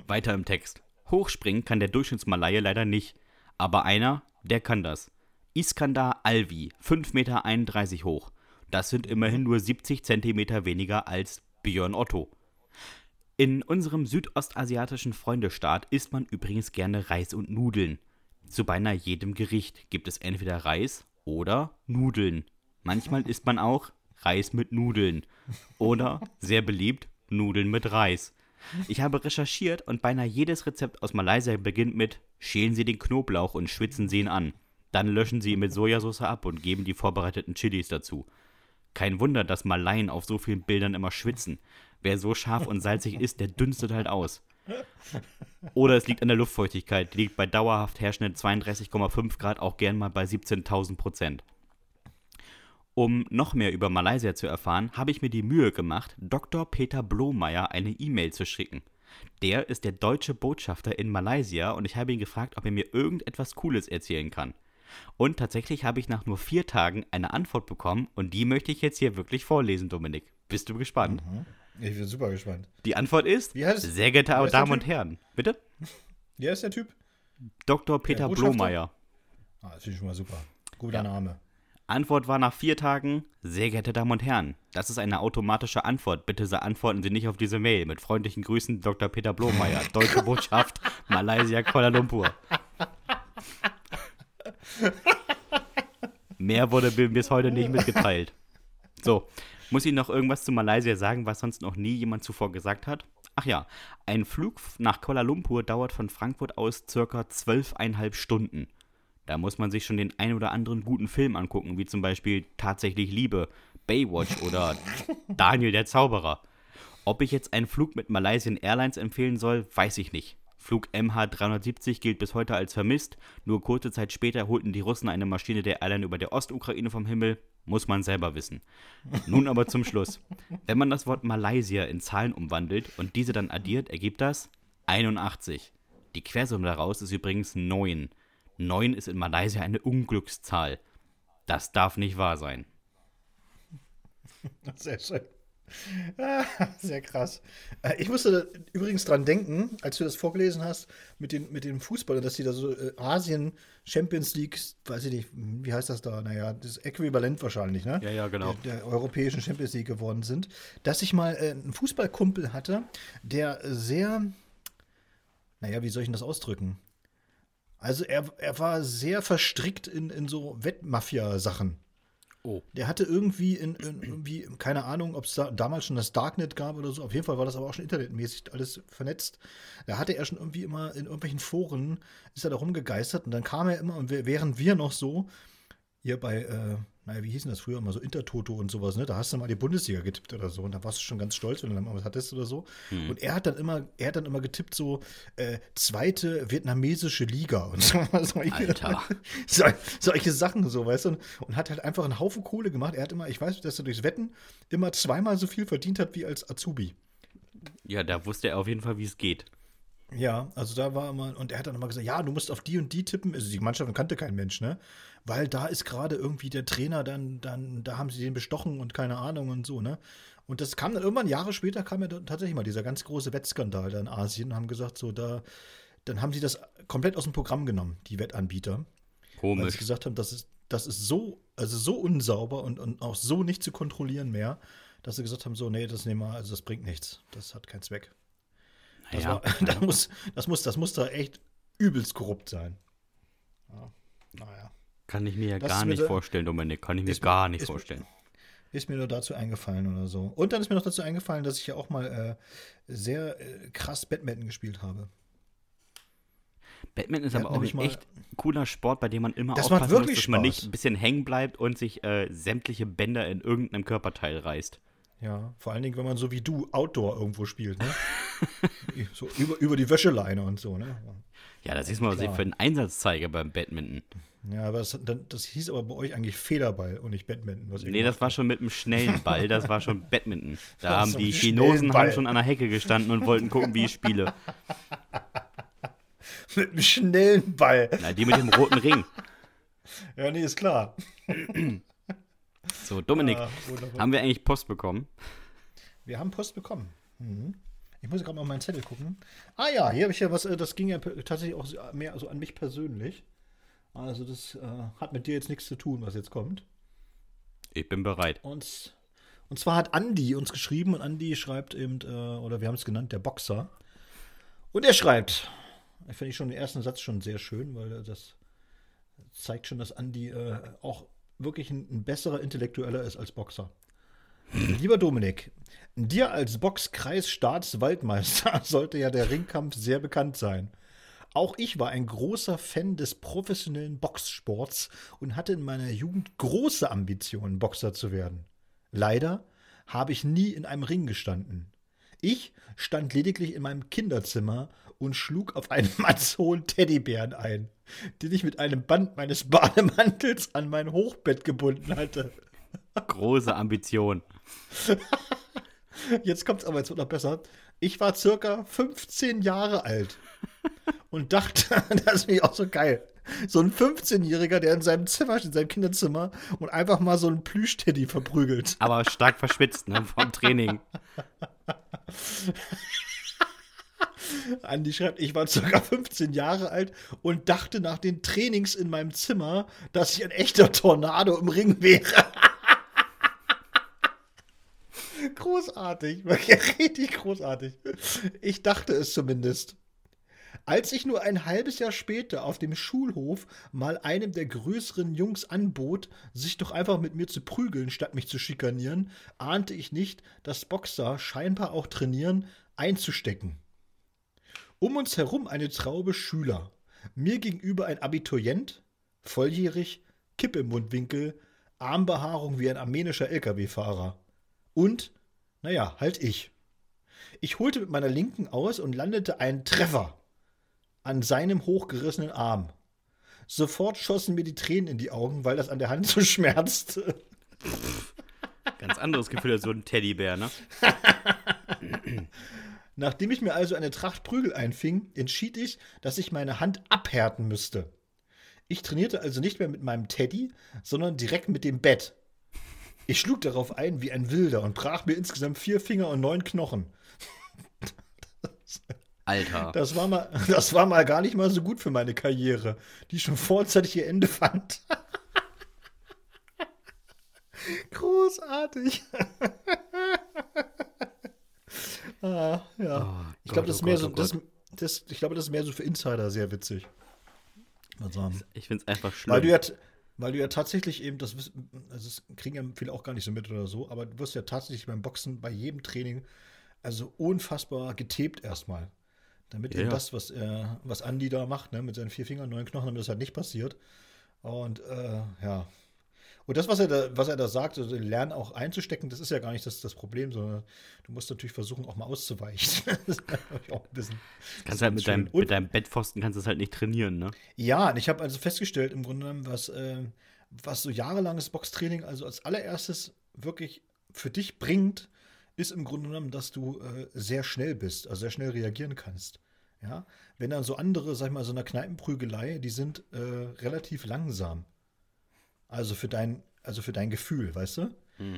Weiter im Text. Hochspringen kann der Durchschnittsmalaie leider nicht. Aber einer, der kann das. Iskandar Alvi, 5,31 Meter hoch. Das sind immerhin nur 70 Zentimeter weniger als Björn Otto. In unserem südostasiatischen Freundestaat isst man übrigens gerne Reis und Nudeln. Zu beinahe jedem Gericht gibt es entweder Reis oder Nudeln. Manchmal isst man auch Reis mit Nudeln. Oder, sehr beliebt, Nudeln mit Reis. Ich habe recherchiert und beinahe jedes Rezept aus Malaysia beginnt mit Schälen Sie den Knoblauch und schwitzen Sie ihn an. Dann löschen Sie ihn mit Sojasauce ab und geben die vorbereiteten Chilis dazu. Kein Wunder, dass Malaien auf so vielen Bildern immer schwitzen. Wer so scharf und salzig ist, der dünstet halt aus. Oder es liegt an der Luftfeuchtigkeit, liegt bei dauerhaft herrschenden 32,5 Grad auch gern mal bei 17.000 Prozent. Um noch mehr über Malaysia zu erfahren, habe ich mir die Mühe gemacht, Dr. Peter Blomeyer eine E-Mail zu schicken. Der ist der deutsche Botschafter in Malaysia und ich habe ihn gefragt, ob er mir irgendetwas Cooles erzählen kann. Und tatsächlich habe ich nach nur vier Tagen eine Antwort bekommen und die möchte ich jetzt hier wirklich vorlesen, Dominik. Bist du gespannt?
ich bin super gespannt.
Die Antwort ist,
Wie heißt-
sehr geehrte Damen und? Herren, bitte?
Wer ist der Typ?
Dr. Peter? Blomeyer.
Ah, das finde ich schon mal super. Guter
Ja.
Name.
Antwort war nach vier Tagen, sehr geehrte Damen und Herren, das ist eine automatische Antwort. Bitte antworten Sie nicht auf diese Mail. Mit freundlichen Grüßen, Dr. Peter Blomeyer, Deutsche Botschaft, Malaysia, Kuala Lumpur. Mehr wurde mir bis heute nicht mitgeteilt. So, muss ich noch irgendwas zu Malaysia sagen, was sonst noch nie jemand zuvor gesagt hat? Ach ja, ein Flug nach Kuala Lumpur dauert von Frankfurt aus circa zwölfeinhalb Stunden. Da muss man sich schon den ein oder anderen guten Film angucken, wie zum Beispiel Tatsächlich Liebe, Baywatch oder Daniel der Zauberer. Ob ich jetzt einen Flug mit Malaysian Airlines empfehlen soll, weiß ich nicht. Flug MH370 gilt bis heute als vermisst. Nur kurze Zeit später holten die Russen eine Maschine der Airline über der Ostukraine vom Himmel. Muss man selber wissen. Nun aber zum Schluss. Wenn man das Wort Malaysia in Zahlen umwandelt und diese dann addiert, ergibt das 81. Die Quersumme daraus ist übrigens 9. 9 ist in Malaysia eine Unglückszahl. Das darf nicht wahr sein.
Sehr schön. Ah, Sehr krass. Äh, Ich musste übrigens dran denken, als du das vorgelesen hast, mit, den, mit dem Fußball, dass die da so äh, Asien Champions League, weiß ich nicht, wie heißt das da? Naja, das Äquivalent wahrscheinlich, ne?
Ja, ja, genau.
Der, der europäischen Champions League geworden sind. Dass ich mal äh, einen Fußballkumpel hatte, der sehr, naja, wie soll ich denn das ausdrücken? Also er, er war sehr verstrickt in, in so Wettmafia-Sachen.
Oh.
Der hatte irgendwie in, in irgendwie, keine Ahnung, ob es da damals schon das Darknet gab oder so. Auf jeden Fall war das aber auch schon internetmäßig alles vernetzt. Da hatte er schon irgendwie immer in irgendwelchen Foren, ist er da rumgegeistert und dann kam er immer und während wir noch so hier bei, äh, naja, wie hieß denn das früher immer so Intertoto und sowas, ne? Da hast du mal die Bundesliga getippt oder so und da warst du schon ganz stolz, wenn du dann mal was hattest oder so. Und er hat dann immer, er hat dann immer getippt so äh, zweite vietnamesische Liga und so. solche, so, solche Sachen so, weißt du? Und, und hat halt einfach einen Haufen Kohle gemacht. Er hat immer, ich weiß, dass er durchs Wetten immer zweimal so viel verdient hat wie als Azubi.
Ja, da wusste er auf jeden Fall, wie es geht.
Ja, also da war immer, und er hat dann immer gesagt, ja, du musst auf die und die tippen. Also die Mannschaft kannte kein Mensch, ne? Weil da ist gerade irgendwie der Trainer, dann, dann, da haben sie den bestochen und keine Ahnung und so, ne? Und das kam dann irgendwann Jahre später kam ja tatsächlich mal dieser ganz große Wettskandal da in Asien und haben gesagt, so, da, dann haben sie das komplett aus dem Programm genommen, die Wettanbieter. Weil sie
Komisch.
gesagt haben, das ist, das ist so, also so unsauber und, und auch so nicht zu kontrollieren mehr, dass sie gesagt haben, so, nee, das nehmen wir, also das bringt nichts. Das hat keinen Zweck. Das,
Naja,
war, das, muss, das, muss, das muss da echt übelst korrupt sein. Ja, naja.
Kann ich mir ja
Das
gar nicht
da-
vorstellen, Dominik. Kann ich mir gar nicht
ist
vorstellen.
Ist mir nur dazu eingefallen oder so. Und dann ist mir noch dazu eingefallen, dass ich ja auch mal äh, sehr äh, krass Badminton gespielt habe.
Badminton ist aber auch ein echt cooler Sport, bei dem man immer
Das
aufpassen muss, dass man nicht
Spaß.
ein bisschen hängen bleibt und sich äh, sämtliche Bänder in irgendeinem Körperteil reißt.
Ja, vor allen Dingen, wenn man so wie du Outdoor irgendwo spielt, ne? so über, über die Wäscheleine und so, ne?
Ja, das ist mal, was ich für einen Einsatz zeige beim Badminton.
Ja, aber das, das hieß aber bei euch eigentlich Federball und nicht Badminton. Was
Nee, das war schon mit einem schnellen Ball, das war schon Badminton. Da
Ach
haben
so,
die Chinosen haben schon an der Hecke gestanden und wollten gucken, wie ich spiele.
Mit einem schnellen Ball.
Na, die mit dem roten Ring.
Ja, nee, ist klar.
So, Dominik,
Ah,
haben wir eigentlich Post bekommen?
Wir haben Post bekommen. Mhm. Ich muss gerade mal auf meinen Zettel gucken. Ah ja, hier habe ich ja was, äh, das ging ja tatsächlich auch so- mehr also an mich persönlich. Also das äh, hat mit dir jetzt nichts zu tun, was jetzt kommt.
Ich bin bereit.
Und, und zwar hat Andi uns geschrieben und Andi schreibt eben, äh, oder wir haben es genannt, der Boxer. Und er schreibt, ich finde ich schon den ersten Satz schon sehr schön, weil das zeigt schon, dass Andi äh, auch wirklich ein, ein besserer Intellektueller ist als Boxer. Lieber Dominik, dir als Boxkreisstaatswaldmeister sollte ja der Ringkampf sehr bekannt sein. Auch ich war ein großer Fan des professionellen Boxsports und hatte in meiner Jugend große Ambitionen, Boxer zu werden. Leider habe ich nie in einem Ring gestanden. Ich stand lediglich in meinem Kinderzimmer und schlug auf einen mannshohen Teddybären ein, den ich mit einem Band meines Bademantels an mein Hochbett gebunden hatte.
Große Ambition.
Jetzt kommt's aber, jetzt wird noch besser. Ich war circa 15 Jahre alt und dachte, das ist mich auch so geil. So ein 15-Jähriger, der in seinem Zimmer steht, in seinem Kinderzimmer und einfach mal so einen Plüschteddy verprügelt.
Aber stark verschwitzt, ne, vom Training.
Andi schreibt, ich war circa 15 Jahre alt und dachte nach den Trainings in meinem Zimmer, dass ich ein echter Tornado im Ring wäre. Großartig, richtig großartig. Ich dachte es zumindest. Als ich nur ein halbes Jahr später auf dem Schulhof mal einem der größeren Jungs anbot, sich doch einfach mit mir zu prügeln, statt mich zu schikanieren, ahnte ich nicht, dass Boxer scheinbar auch trainieren, einzustecken. Um uns herum eine Traube Schüler. Mir gegenüber ein Abiturient, volljährig, Kippe im Mundwinkel, Armbehaarung wie ein armenischer Lkw-Fahrer. Und, naja, halt ich. Ich holte mit meiner linken aus und landete einen Treffer an seinem hochgerissenen Arm. Sofort schossen mir die Tränen in die Augen, weil das an der Hand so schmerzte.
Ganz anderes Gefühl als so ein Teddybär, ne?
Nachdem ich mir also eine Tracht Prügel einfing, entschied ich, dass ich meine Hand abhärten müsste. Ich trainierte also nicht mehr mit meinem Teddy, sondern direkt mit dem Bett. Ich schlug darauf ein wie ein Wilder und brach mir insgesamt vier Finger und neun Knochen.
Alter.
Das war mal, das war mal gar nicht mal so gut für meine Karriere, die schon vorzeitig ihr Ende fand. Großartig. ah, ja.
Oh
ich glaube, das ist
oh
so, das, das, ich glaube, das ist mehr so für Insider sehr witzig. Sagen.
Ich find's einfach
Weil du
schlimm.
ja, weil du ja tatsächlich eben, das, also das kriegen ja viele auch gar nicht so mit oder so, aber du wirst ja tatsächlich beim Boxen bei jedem Training also unfassbar getebt erstmal. Damit
Ja,
eben das, was, äh, was Andi da macht, ne, mit seinen vier Fingern, neun Knochen, damit das halt nicht passiert. Und äh, ja. Und das, was er da, was er da sagt, also lernen auch einzustecken, das ist ja gar nicht das, das Problem, sondern du musst natürlich versuchen, auch mal auszuweichen. das natürlich auch ein bisschen.
Kannst halt mit deinem, mit deinem Bettpfosten kannst du es halt nicht trainieren, ne?
Ja, und ich habe also festgestellt, im Grunde genommen, was, äh, was so jahrelanges Boxtraining also als allererstes wirklich für dich bringt, ist im Grunde genommen, dass du äh, sehr schnell bist, also sehr schnell reagieren kannst. Ja, wenn dann so andere, sag ich mal, so einer Kneipenprügelei, die sind äh, relativ langsam. Also für dein, also für dein Gefühl, weißt du?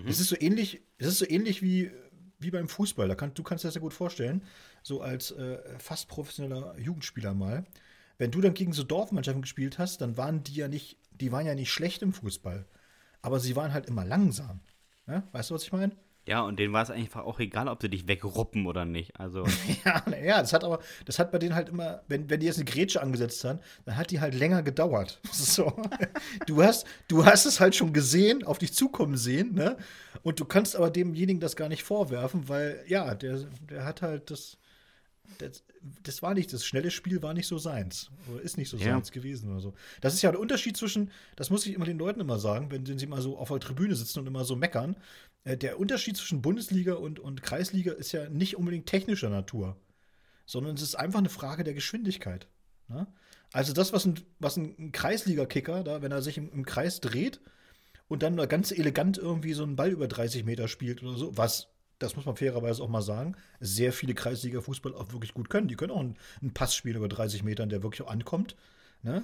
Es ist so ähnlich, es ist so ähnlich wie wie beim Fußball. Da kann, du kannst dir das ja gut vorstellen, so als äh, fast professioneller Jugendspieler mal. Wenn du dann gegen so Dorfmannschaften gespielt hast, dann waren die ja nicht, die waren ja nicht schlecht im Fußball. Aber sie waren halt immer langsam. Ja? Weißt du, was ich meine?
Ja, und denen war es einfach auch egal, ob sie dich wegruppen oder nicht. Also.
ja, ja, das hat aber, das hat bei denen halt immer, wenn, wenn die jetzt eine Grätsche angesetzt haben, dann hat die halt länger gedauert. So. Du hast, du hast es halt schon gesehen, auf dich zukommen sehen, ne? Und du kannst aber demjenigen das gar nicht vorwerfen, weil, ja, der, der hat halt das, das, das, war nicht, das schnelle Spiel war nicht so seins. Oder ist nicht so ja. seins gewesen oder so. Das ist ja der Unterschied zwischen, das muss ich immer den Leuten immer sagen, wenn sie mal so auf der Tribüne sitzen und immer so meckern. Äh, der Unterschied zwischen Bundesliga und, und Kreisliga ist ja nicht unbedingt technischer Natur, sondern es ist einfach eine Frage der Geschwindigkeit. Ne? Also das, was ein, was ein Kreisliga-Kicker, da, wenn er sich im, im Kreis dreht und dann ganz elegant irgendwie so einen Ball über 30 Meter spielt oder so, was das muss man fairerweise auch mal sagen, sehr viele Kreisliga-Fußball auch wirklich gut können. Die können auch einen, einen Pass spielen über 30 Metern, der wirklich auch ankommt. Ne?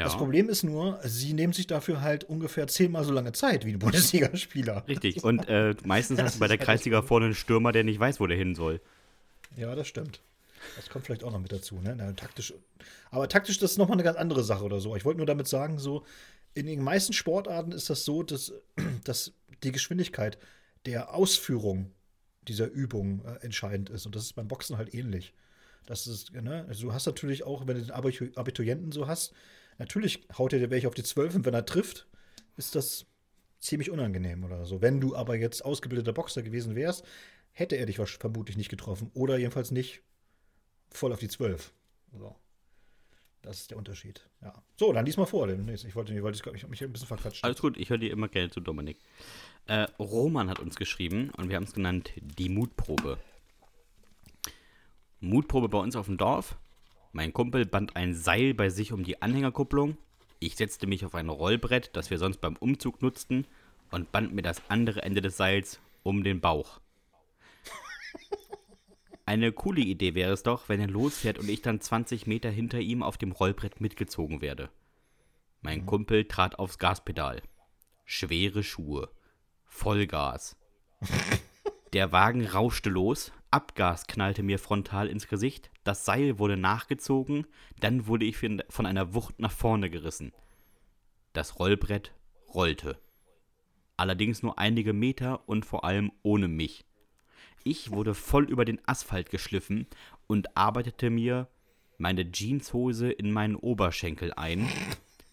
Ja. Das Problem ist nur, sie nehmen sich dafür halt ungefähr zehnmal so lange Zeit wie ein Bundesligaspieler.
Richtig. Und äh, meistens hast du bei der halt Kreisliga vorne einen Stürmer, der nicht weiß, wo der hin soll.
Ja, das stimmt. Das kommt vielleicht auch noch mit dazu. Ne? Na, taktisch, aber taktisch, das ist nochmal eine ganz andere Sache oder so. Ich wollte nur damit sagen, so in den meisten Sportarten ist das so, dass, dass die Geschwindigkeit der Ausführung dieser Übung äh, entscheidend ist. Und das ist beim Boxen halt ähnlich. Das ist, ne? also du hast natürlich auch, wenn du den Abiturienten so hast, natürlich haut er dir welche auf die Zwölf und wenn er trifft, ist das ziemlich unangenehm oder so. Wenn du aber jetzt ausgebildeter Boxer gewesen wärst, hätte er dich vermutlich nicht getroffen oder jedenfalls nicht voll auf die Zwölf. So. Das ist der Unterschied. Ja. So, dann lies mal vor. Ich wollte, ich wollte ich mich ein bisschen verquatschen.
Alles gut, ich höre dir immer gerne zu, Dominik. Äh, Roman hat uns geschrieben und wir haben es genannt die Mutprobe. Mutprobe bei uns auf dem Dorf. Mein Kumpel band ein Seil bei sich um die Anhängerkupplung. Ich setzte mich auf ein Rollbrett, das wir sonst beim Umzug nutzten, und band mir das andere Ende des Seils um den Bauch. Eine coole Idee wäre es doch, wenn er losfährt und ich dann 20 Meter hinter ihm auf dem Rollbrett mitgezogen werde. Mein. Kumpel trat aufs Gaspedal. Schwere Schuhe. Vollgas. Der Wagen rauschte los, Abgas knallte mir frontal ins Gesicht, das Seil wurde nachgezogen, dann wurde ich von einer Wucht nach vorne gerissen. Das Rollbrett rollte. Allerdings nur einige Meter und vor allem ohne mich. Ich wurde voll über den Asphalt geschliffen und arbeitete mir meine Jeanshose in meinen Oberschenkel ein,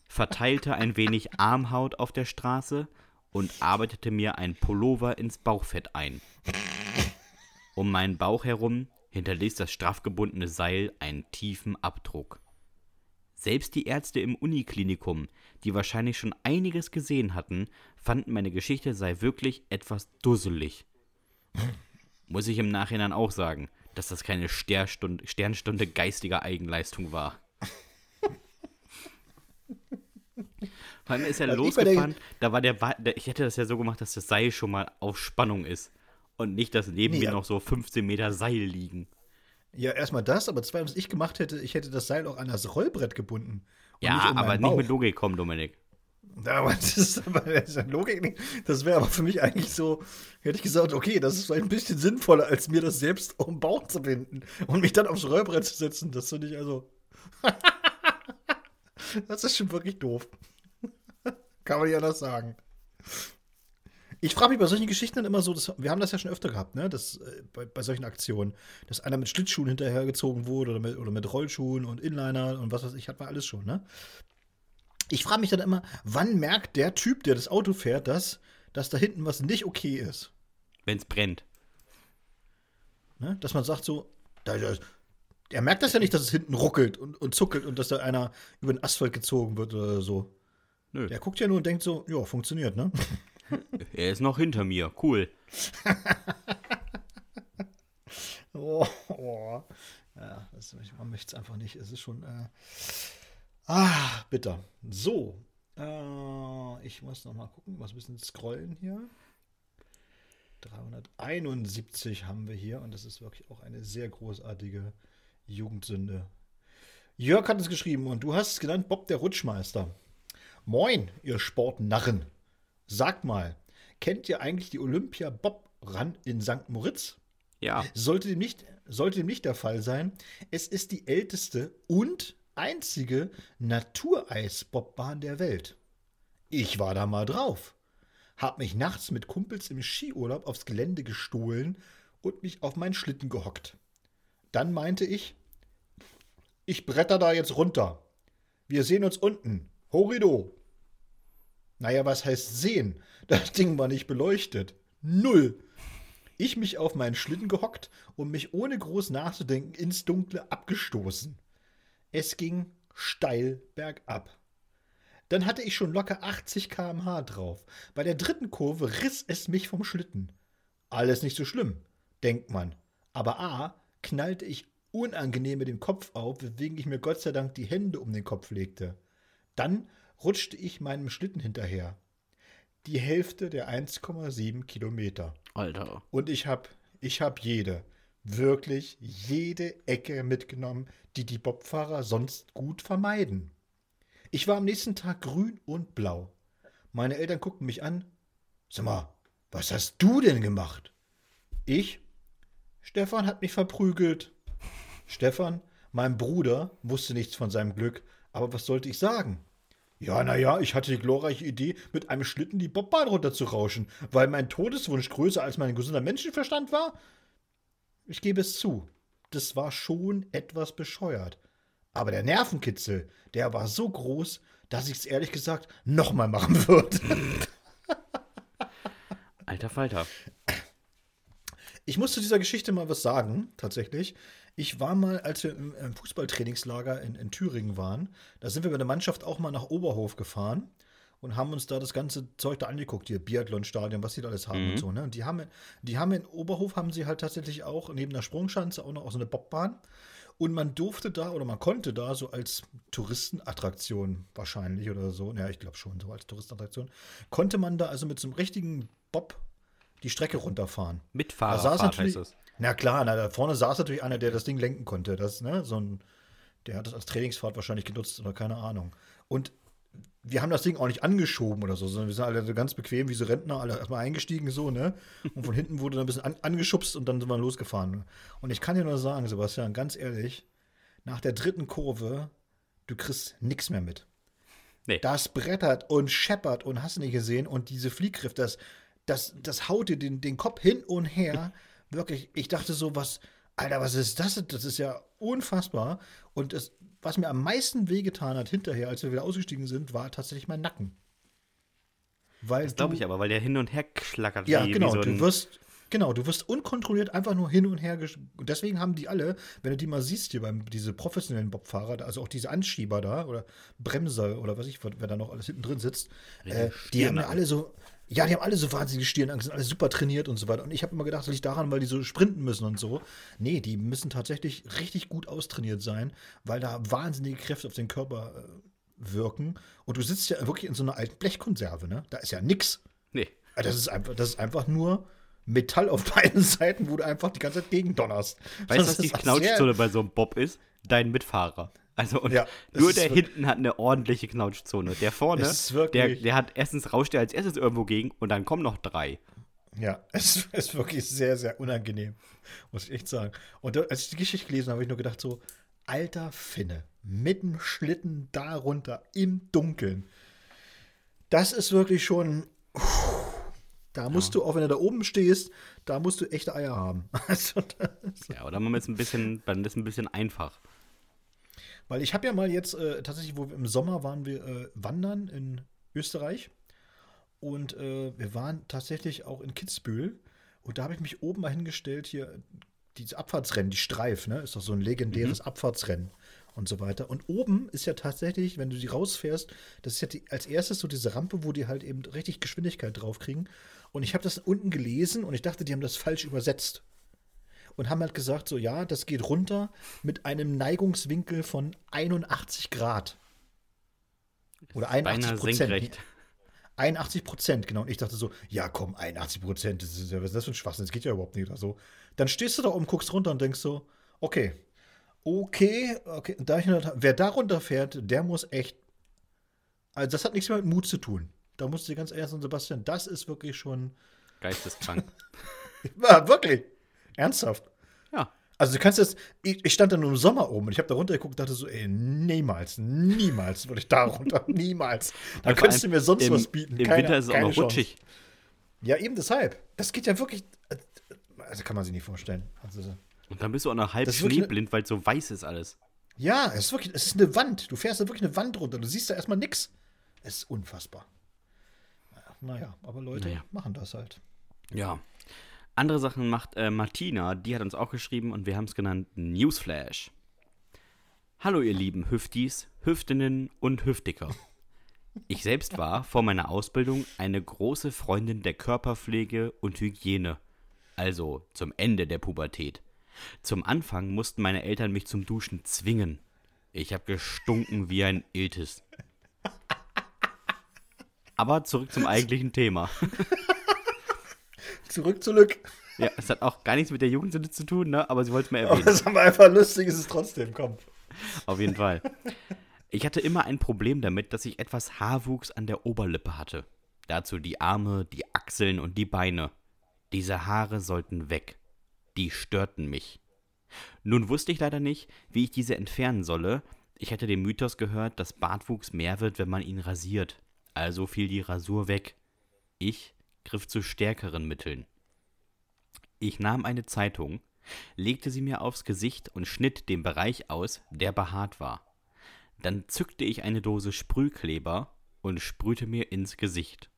verteilte ein wenig Armhaut auf der Straße und arbeitete mir ein Pullover ins Bauchfett ein. Um meinen Bauch herum hinterließ das straff gebundene Seil einen tiefen Abdruck. Selbst die Ärzte im Uniklinikum, die wahrscheinlich schon einiges gesehen hatten, fanden meine Geschichte sei wirklich etwas dusselig. Muss ich im Nachhinein auch sagen, dass das keine Sternstunde, Sternstunde geistiger Eigenleistung war. Vor allem ist er also losgefahren, da war der, der, ich hätte das ja so gemacht, dass das Seil schon mal auf Spannung ist und nicht, dass neben nee, mir ja. noch so 15 Meter Seil liegen.
Ja, erstmal das, aber zweitens, was ich gemacht hätte, ich hätte das Seil auch an das Rollbrett gebunden.
Ja, nicht aber nicht mit Logik kommen, Dominik.
Aber das ist aber das ist Logik nicht. Das wäre aber für mich eigentlich so, hätte ich gesagt, okay, das ist vielleicht ein bisschen sinnvoller, als mir das selbst um den Bauch zu binden und mich dann aufs Rollbrett zu setzen. Das finde ich also. das ist schon wirklich doof. Kann man ja das sagen. Ich frage mich bei solchen Geschichten dann immer so, das, wir haben das ja schon öfter gehabt, ne? Das, äh, bei, bei, solchen Aktionen, dass einer mit Schlittschuhen hinterhergezogen wurde oder mit, oder mit Rollschuhen und Inliner und was weiß ich, hat man alles schon, ne? Ich frage mich dann immer, wann merkt der Typ, der das Auto fährt, dass, dass da hinten was nicht okay ist?
Wenn es brennt.
Ne? Dass man sagt so, da, da, er merkt das ja nicht, dass es hinten ruckelt und, und zuckelt und dass da einer über den Asphalt gezogen wird oder so. Nö. Der guckt ja nur und denkt so, ja, funktioniert, ne?
er ist noch hinter mir, cool.
oh, oh. Ja, das, man möchte es einfach nicht. Es ist schon. Äh, ah, bitter. So. Äh, ich muss noch mal gucken, was bisschen scrollen hier. 371 haben wir hier und das ist wirklich auch eine sehr großartige Jugendsünde. Jörg hat es geschrieben und du hast es genannt Bob der Rutschmeister. Moin, ihr Sportnarren. Sagt mal, kennt ihr eigentlich die Olympia Bob ran in St. Moritz.
Ja.
Sollte dem, nicht, sollte dem nicht der Fall sein. Es ist die älteste und einzige Natureisbobbahn der Welt. Ich war da mal drauf. Hab mich nachts mit Kumpels im Skiurlaub aufs Gelände gestohlen und mich auf meinen Schlitten gehockt. Dann meinte ich, ich bretter da jetzt runter. Wir sehen uns unten. Horido. Naja, was heißt sehen? Das Ding war nicht beleuchtet. Null. Ich mich auf meinen Schlitten gehockt und mich ohne groß nachzudenken ins Dunkle abgestoßen. Es ging steil bergab. Dann hatte ich schon locker 80 km/h drauf. Bei der dritten Kurve riss es mich vom Schlitten. Alles nicht so schlimm, denkt man. Aber A, knallte ich unangenehm mit dem Kopf auf, weswegen ich mir Gott sei Dank die Hände um den Kopf legte. Dann rutschte ich meinem Schlitten hinterher. Die Hälfte der 1,7 Kilometer.
Alter.
Und ich hab, ich hab jede, wirklich jede Ecke mitgenommen, die die Bobfahrer sonst gut vermeiden. Ich war am nächsten Tag grün und blau. Meine Eltern guckten mich an. Sag mal, was hast du denn gemacht? Ich? Stefan hat mich verprügelt. Stefan, mein Bruder, wusste nichts von seinem Glück, aber was sollte ich sagen? Ja, naja, ich hatte die glorreiche Idee, mit einem Schlitten die Bobbahn runterzurauschen, weil mein Todeswunsch größer als mein gesunder Menschenverstand war. Ich gebe es zu, das war schon etwas bescheuert. Aber der Nervenkitzel, der war so groß, dass ich es ehrlich gesagt nochmal machen würde.
Alter Falter.
Ich muss zu dieser Geschichte mal was sagen, tatsächlich. Ich war mal, als wir im, Fußballtrainingslager in, in, Thüringen waren, da sind wir mit der Mannschaft auch mal nach Oberhof gefahren und haben uns da das ganze Zeug da angeguckt, hier Biathlonstadion, was sie da alles haben mhm. und so. Ne? Und die haben, die haben in Oberhof haben sie halt tatsächlich auch neben der Sprungschanze auch noch auch so eine Bobbahn. Und man durfte da oder man konnte da so als Touristenattraktion wahrscheinlich oder so, ja, ich glaube schon, so als Touristenattraktion, konnte man da also mit so einem richtigen Bob die Strecke runterfahren.
Mit Fahrerfahrt
heißt das. Na klar, na, da vorne saß natürlich einer, der das Ding lenken konnte. Das, ne, so ein, der hat das als Trainingsfahrt wahrscheinlich genutzt oder keine Ahnung. Und wir haben das Ding auch nicht angeschoben oder so, sondern wir sind alle so ganz bequem wie so Rentner, alle erstmal eingestiegen so, ne? Und von hinten wurde dann ein bisschen an, angeschubst und dann sind wir losgefahren. Und ich kann dir nur sagen, Sebastian, ganz ehrlich, nach der dritten Kurve, du kriegst nichts mehr mit. Nee. Das brettert und scheppert und hast nicht gesehen und diese Fliehgriff, das, das, das haut dir den, den Kopf hin und her. Wirklich, ich dachte so, was, Alter, was ist das? Das ist ja unfassbar. Und das, was mir am meisten wehgetan hat hinterher, als wir wieder ausgestiegen sind, war tatsächlich mein Nacken.
Weil das glaube ich aber, weil der hin und her schlackert.
Ja, wie, genau. Wie so du wirst, genau, du wirst unkontrolliert einfach nur hin und her. Und deswegen haben die alle, wenn du die mal siehst hier beim diese professionellen Bobfahrer, also auch diese Anschieber da oder Bremser oder was ich, wer da noch alles hinten drin sitzt, äh, die haben ja alle so, ja, die haben alle so wahnsinnige Stirnangst, sind alle super trainiert und so weiter. Und ich habe immer gedacht, das liegt daran, weil die so sprinten müssen und so. Nee, die müssen tatsächlich richtig gut austrainiert sein, weil da wahnsinnige Kräfte auf den Körper äh, wirken. Und du sitzt ja wirklich in so einer alten Blechkonserve, ne? Da ist ja nix.
Nee.
Das ist einfach, das ist einfach nur Metall auf beiden Seiten, wo du einfach die ganze Zeit gegen donnerst.
Weißt du, was die Knautschzone bei so einem Bob ist? Dein Mitfahrer. Also und ja, nur der hinten hat eine ordentliche Knautschzone. Der vorne, der, der hat erstens rauscht er als erstes irgendwo gegen und dann kommen noch drei.
Ja, es ist wirklich sehr, sehr unangenehm, muss ich echt sagen. Und als ich die Geschichte gelesen habe, habe ich nur gedacht so, alter Finne, mit dem Schlitten darunter im Dunkeln. Das ist wirklich schon, da musst ja. du, auch wenn du da oben stehst, da musst du echte Eier haben. Also,
ja, oder man ist ein bisschen, dann ist ein bisschen einfach.
Weil ich habe ja mal jetzt äh, tatsächlich, wo wir im Sommer waren wir äh, wandern in Österreich. Und äh, wir waren tatsächlich auch in Kitzbühel. Und da habe ich mich oben mal hingestellt, hier, diese Abfahrtsrennen, die Streif, ne? Ist doch so ein legendäres mhm. Abfahrtsrennen und so weiter. Und oben ist ja tatsächlich, wenn du die rausfährst, das ist ja die, als erstes so diese Rampe, wo die halt eben richtig Geschwindigkeit draufkriegen. Und ich habe das unten gelesen und ich dachte, die haben das falsch übersetzt und haben halt gesagt, so ja, das geht runter mit einem Neigungswinkel von 81 Grad. Oder 81 Prozent. 81 Prozent, genau. Und ich dachte so, ja komm, 81 Prozent, das ist ja, was ist das für ein Schwachsinn, das geht ja überhaupt nicht oder so. Dann stehst du da oben, guckst runter und denkst so, okay, okay, okay, da ich, wer da runterfährt, der muss echt, also das hat nichts mehr mit Mut zu tun. Da musst du ganz ehrlich sagen, Sebastian, das ist wirklich schon
Geisteskrank.
Ja, wirklich. Ernsthaft.
Ja.
Also du kannst jetzt, ich, ich stand da nur im Sommer oben und ich habe da runtergeguckt und dachte so, ey, niemals, niemals würde ich da runter, niemals. Da könntest du mir sonst
im,
was bieten.
Im
Keine-
Winter ist es auch
Chance.
rutschig.
Ja, eben deshalb. Das geht ja wirklich, also kann man sich nicht vorstellen. Also,
Und dann bist du auch noch halb
ne-
schneeblind, weil es so weiß ist alles.
ja, es ist wirklich, es ist eine Wand. Du fährst da wirklich eine Wand runter. Du siehst da erstmal nix. Es ist unfassbar. Naja, aber Leute
Naja.
machen das halt.
Ja. Andere Sachen macht äh, Martina, die hat uns auch geschrieben und wir haben es genannt Newsflash. Hallo ihr lieben Hüftis, Hüftinnen und Hüftiker. Ich selbst war vor meiner Ausbildung eine große Freundin der Körperpflege und Hygiene. Also zum Ende der Pubertät. Zum Anfang mussten meine Eltern mich zum Duschen zwingen. Ich habe gestunken wie ein Iltis. Aber zurück zum eigentlichen Thema.
Zurück, zurück.
Ja, es hat auch gar nichts mit der Jugendsünde zu tun, ne? aber sie wollte es mir
Aber
erwähnen.
das ist aber einfach lustig, ist es trotzdem, komm.
Auf jeden Fall. Ich hatte immer ein Problem damit, dass ich etwas Haarwuchs an der Oberlippe hatte. Dazu die Arme, die Achseln und die Beine. Diese Haare sollten weg. Die störten mich. Nun wusste ich leider nicht, wie ich diese entfernen solle. Ich hatte den Mythos gehört, dass Bartwuchs mehr wird, wenn man ihn rasiert. Also fiel die Rasur weg. Ich griff zu stärkeren Mitteln. Ich nahm eine Zeitung, legte sie mir aufs Gesicht und schnitt den Bereich aus, der behaart war. Dann zückte ich eine Dose Sprühkleber und sprühte mir ins Gesicht.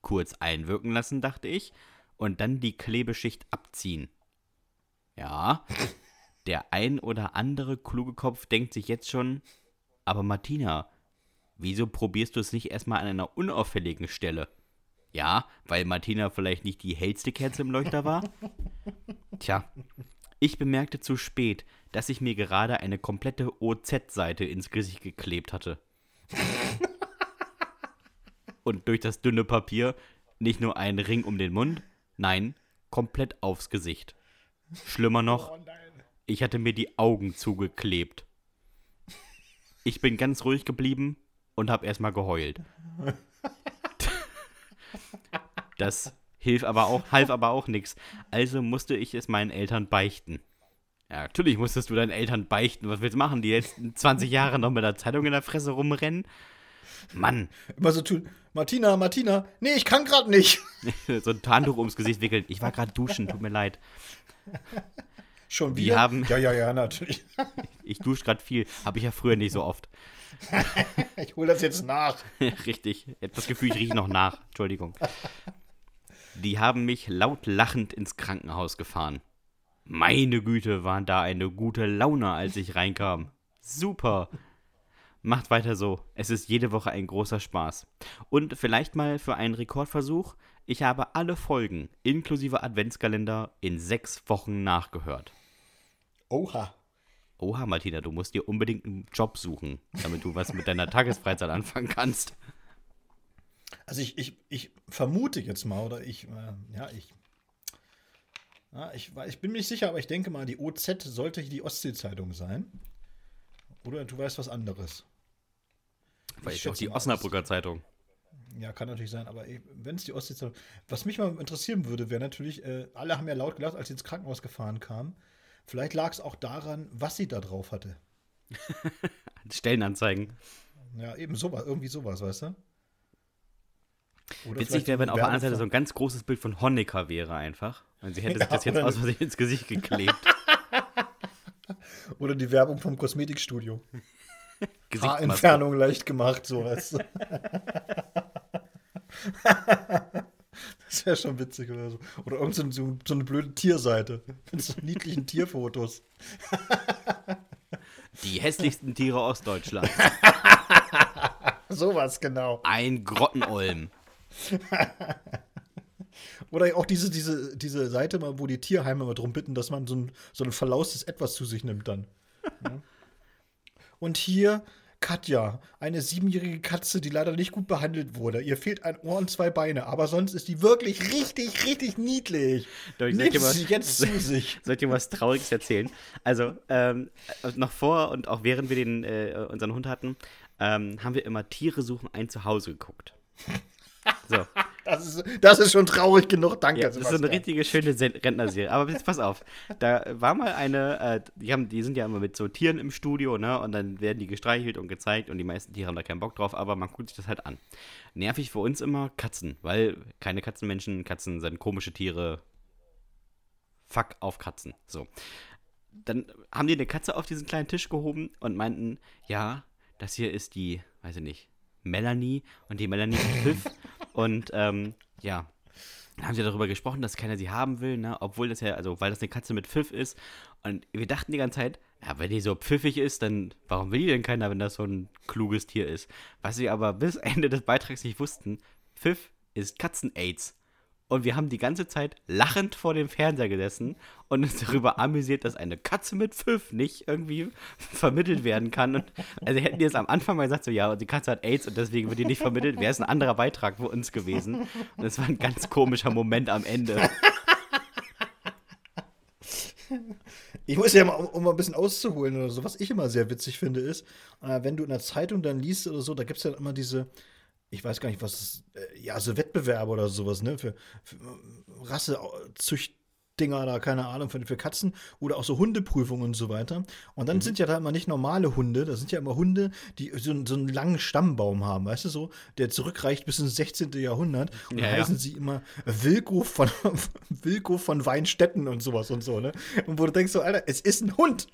Kurz einwirken lassen, dachte ich, und dann die Klebeschicht abziehen. Ja, der ein oder andere kluge Kopf denkt sich jetzt schon, aber Martina, wieso probierst du es nicht erstmal an einer unauffälligen Stelle? Ja, weil Martina vielleicht nicht die hellste Kerze im Leuchter war? Tja, ich bemerkte zu spät, dass ich mir gerade eine komplette OZ-Seite ins Gesicht geklebt hatte. Und durch das dünne Papier nicht nur einen Ring um den Mund, nein, komplett aufs Gesicht. Schlimmer noch, ich hatte mir die Augen zugeklebt. Ich bin ganz ruhig geblieben und habe erstmal geheult. Das hilf aber auch, half aber auch nichts. Also musste ich es meinen Eltern beichten. Ja, natürlich musstest du deinen Eltern beichten. Was willst du machen? Die jetzt 20 Jahre noch mit der Zeitung in der Fresse rumrennen? Mann,
Immer so tun, Martina, Martina, nee, ich kann gerade nicht.
so ein Tarntuch ums Gesicht wickeln. Ich war gerade duschen, tut mir leid.
Schon wieder?
haben-
Ja, ja, ja, natürlich.
Ich dusche gerade viel. Habe ich ja früher nicht so oft.
Ich hole das jetzt nach.
Richtig. Das Gefühl, ich rieche noch nach. Entschuldigung. Die haben mich laut lachend ins Krankenhaus gefahren. Meine Güte, waren da eine gute Laune, als ich reinkam. Super. Macht weiter so. Es ist jede Woche ein großer Spaß. Und vielleicht mal für einen Rekordversuch. Ich habe alle Folgen, inklusive Adventskalender, in sechs Wochen nachgehört.
Oha.
Oha, Martina, du musst dir unbedingt einen Job suchen, damit du was mit deiner Tagesfreizeit anfangen kannst.
Also ich, ich, ich vermute jetzt mal, oder ich, äh, ja, ich, ja, ich, ich bin mir nicht sicher, aber ich denke mal, die OZ sollte die Ostsee-Zeitung sein. Oder du weißt was anderes.
Weil
Ich
auch die Osnabrücker Zeitung.
Ja, kann natürlich sein, aber wenn es die Ostsee-Zeitung. Was mich mal interessieren würde, wäre natürlich, äh, alle haben ja laut gelacht, als sie ins Krankenhaus gefahren kamen. Vielleicht lag es auch daran, was sie da drauf hatte.
Stellenanzeigen.
Ja, eben sowas, irgendwie sowas, weißt du? Oder
Witzig wäre, wenn auf der anderen Seite so ein ganz großes Bild von Honecker wäre einfach. Und sie hätte sich
Ja,
das jetzt aus Versehen ins Gesicht geklebt.
Oder die Werbung vom Kosmetikstudio. Haarentfernung leicht gemacht, so weißt du. Das wäre schon witzig oder so. Oder irgend so, so, so eine blöde Tierseite mit so niedlichen Tierfotos.
Die hässlichsten Tiere Ostdeutschlands.
Sowas, genau.
Ein Grottenolm.
Oder auch diese, diese, diese Seite, wo die Tierheime mal drum bitten, dass man so ein, so ein verlaustes Etwas zu sich nimmt dann. Ja. Und hier Katja, eine siebenjährige Katze, die leider nicht gut behandelt wurde. Ihr fehlt ein Ohr und zwei Beine, aber sonst ist die wirklich richtig, richtig niedlich.
Doch, ich mal-
sie jetzt zu sich.
Soll ich dir was Trauriges erzählen? Also, ähm, noch vor und auch während wir den, äh, unseren Hund hatten, ähm, haben wir immer Tiere suchen ein Zuhause geguckt. So.
Das ist, das ist schon traurig genug, danke.
Ja, das ist so eine richtige schöne Rentnerserie. Aber jetzt pass auf, da war mal eine, äh, die, haben, die sind ja immer mit so Tieren im Studio, ne? Und dann werden die gestreichelt und gezeigt und die meisten Tiere haben da keinen Bock drauf, aber man guckt sich das halt an. Nervig für uns immer Katzen, weil keine Katzenmenschen, Katzen sind komische Tiere. Fuck auf Katzen. So. Dann haben die eine Katze auf diesen kleinen Tisch gehoben und meinten, ja, das hier ist die, weiß ich nicht, Melanie und die Melanie ist Pfiff. Und ähm, ja, dann haben sie darüber gesprochen, dass keiner sie haben will, ne? Obwohl das ja, also weil das eine Katze mit Pfiff ist. Und wir dachten die ganze Zeit, ja, wenn die so pfiffig ist, dann warum will die denn keiner, wenn das so ein kluges Tier ist? Was wir aber bis Ende des Beitrags nicht wussten, Pfiff ist Katzen-Aids. Und wir haben die ganze Zeit lachend vor dem Fernseher gesessen und uns darüber amüsiert, dass eine Katze mit Pfiff nicht irgendwie vermittelt werden kann. Und, also hätten die es am Anfang mal gesagt, so ja, die Katze hat AIDS und deswegen wird die nicht vermittelt, wäre es ein anderer Beitrag für uns gewesen. Und es war ein ganz komischer Moment am Ende.
Ich muss ja mal, um mal ein bisschen auszuholen oder so, was ich immer sehr witzig finde, ist, äh, wenn du in der Zeitung dann liest oder so, da gibt es ja immer diese, ich weiß gar nicht, was, äh, ja, so Wettbewerbe oder sowas, ne, für, für Rassezücht. Dinger da, keine Ahnung, für, für Katzen oder auch so Hundeprüfungen und so weiter. Und dann mhm. sind ja da immer nicht normale Hunde, das sind ja immer Hunde, die so, so, einen langen Stammbaum haben, weißt du so, der zurückreicht bis ins 16. Jahrhundert. Und ja, heißen ja. sie immer Wilko von, Wilko von Weinstetten und sowas und so, ne? Und wo du denkst so, Alter, es ist ein Hund.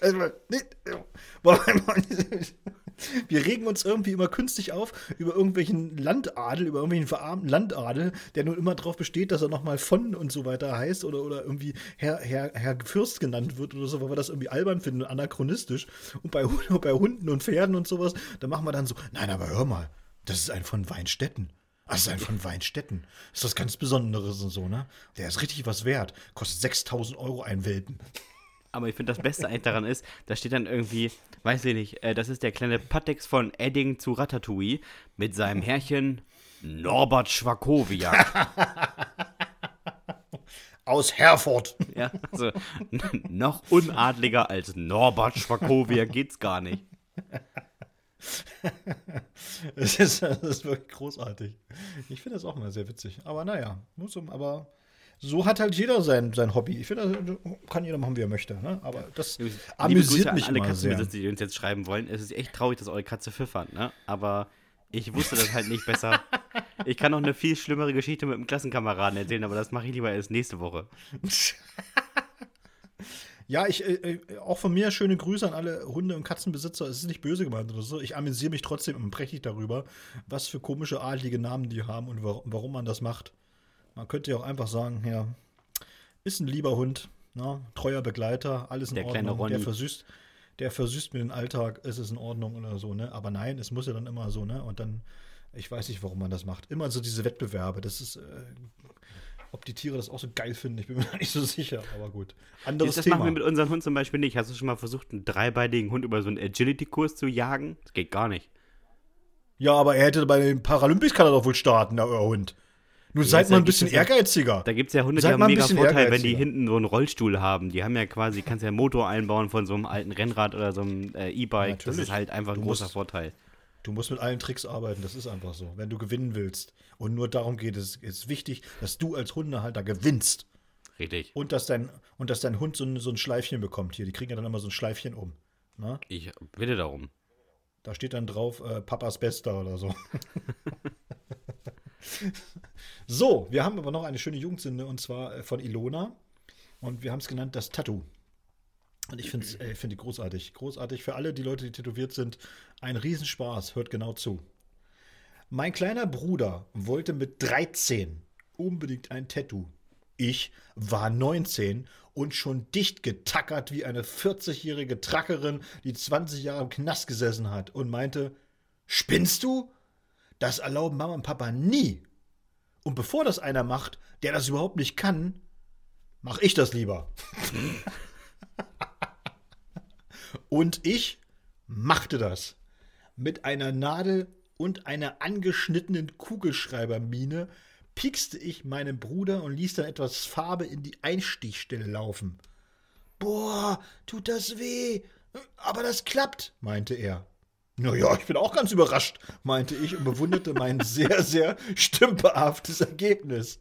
Also, nicht, wir regen uns irgendwie immer künstlich auf über irgendwelchen Landadel, über irgendwelchen verarmten Landadel, der nun immer darauf besteht, dass er nochmal von und so weiter heißt oder, oder irgendwie Herr, Herr, Herr Fürst genannt wird oder so, weil wir das irgendwie albern finden und anachronistisch. Und bei, bei Hunden und Pferden und sowas, da machen wir dann so, nein, aber hör mal, das ist ein von Weinstetten. Das ist ein von Weinstetten. Das ist was ganz Besonderes und so, ne? Der ist richtig was wert. Kostet 6000 Euro ein Welpen.
Aber ich finde, das Beste eigentlich daran ist, da steht dann irgendwie, weiß ich nicht, äh, das ist der kleine Pattex von Edding zu Ratatouille mit seinem Herrchen Norbert Schwakowiak.
Aus Herford.
Ja, also noch unadliger als Norbert Schwakowiak geht's gar nicht.
das, ist, das ist wirklich großartig. Ich finde das auch mal sehr witzig. Aber naja, muss um, aber so hat halt jeder sein, sein Hobby. Ich finde, kann jeder machen, wie er möchte. Ne? Aber das Liebe amüsiert Grüße mich an alle Katzenbesitzer,
die uns jetzt schreiben wollen. Es ist echt traurig, dass eure Katze pfiffert. Ne? Aber ich wusste das halt nicht besser. Ich kann noch eine viel schlimmere Geschichte mit einem Klassenkameraden erzählen, aber das mache ich lieber erst nächste Woche.
Ja, ich, äh, äh, auch von mir schöne Grüße an alle Hunde- und Katzenbesitzer. Es ist nicht böse gemeint oder so. Ich amüsiere mich trotzdem immer prächtig darüber, was für komische, adlige Namen die haben und warum man das macht. Man könnte ja auch einfach sagen, ja, ist ein lieber Hund, ne? treuer Begleiter, alles in
der
Ordnung.
Kleine
Der versüßt, der versüßt mir den Alltag, ist es in Ordnung oder so, ne? Aber nein, es muss ja dann immer so, ne? Und dann, ich weiß nicht, warum man das macht. Immer so diese Wettbewerbe, das ist, äh, ob die Tiere das auch so geil finden, ich bin mir nicht so sicher, aber gut.
Anderes das Thema. machen wir mit unserem Hund zum Beispiel nicht. Hast du schon mal versucht, einen dreibeinigen Hund über so einen Agility-Kurs zu jagen? Das geht gar nicht.
Ja, aber er hätte bei den Paralympics kann er doch wohl starten, der Hund. Nun seid mal ein bisschen ehrgeiziger.
Da gibt es ja Hunde, die haben einen mega Vorteil, wenn die hinten so einen Rollstuhl haben. Die haben ja quasi, kannst ja einen Motor einbauen von so einem alten Rennrad oder so einem äh, E-Bike. Das ist halt einfach ein du großer musst, Vorteil.
Du musst mit allen Tricks arbeiten, das ist einfach so. Wenn du gewinnen willst. Und nur darum geht es, ist wichtig, dass du als Hundehalter gewinnst.
Richtig.
Und dass dein, und dass dein Hund so ein, so ein Schleifchen bekommt hier. Die kriegen ja dann immer so ein Schleifchen um. Na? Ne?
Ich bitte darum.
Da steht dann drauf, äh, Papas Bester oder so. so, wir haben aber noch eine schöne Jugendsünde und zwar äh, von Ilona. Und wir haben es genannt das Tattoo. Und ich finde äh, die großartig. Großartig für alle die Leute, die tätowiert sind. Ein Riesenspaß. Hört genau zu. Mein kleiner Bruder wollte mit 13 unbedingt ein Tattoo. Ich war 19 und schon dicht getackert wie eine 40-jährige Trackerin, die 20 Jahre im Knast gesessen hat und meinte, spinnst du? Das erlauben Mama und Papa nie. Und bevor das einer macht, der das überhaupt nicht kann, mache ich das lieber. und ich machte das. Mit einer Nadel und einer angeschnittenen Kugelschreibermine piekste ich meinen Bruder und ließ dann etwas Farbe in die Einstichstelle laufen. Boah, tut das weh. Aber das klappt, meinte er. Naja, ich bin auch ganz überrascht, meinte ich und bewunderte mein sehr, sehr stümperhaftes Ergebnis.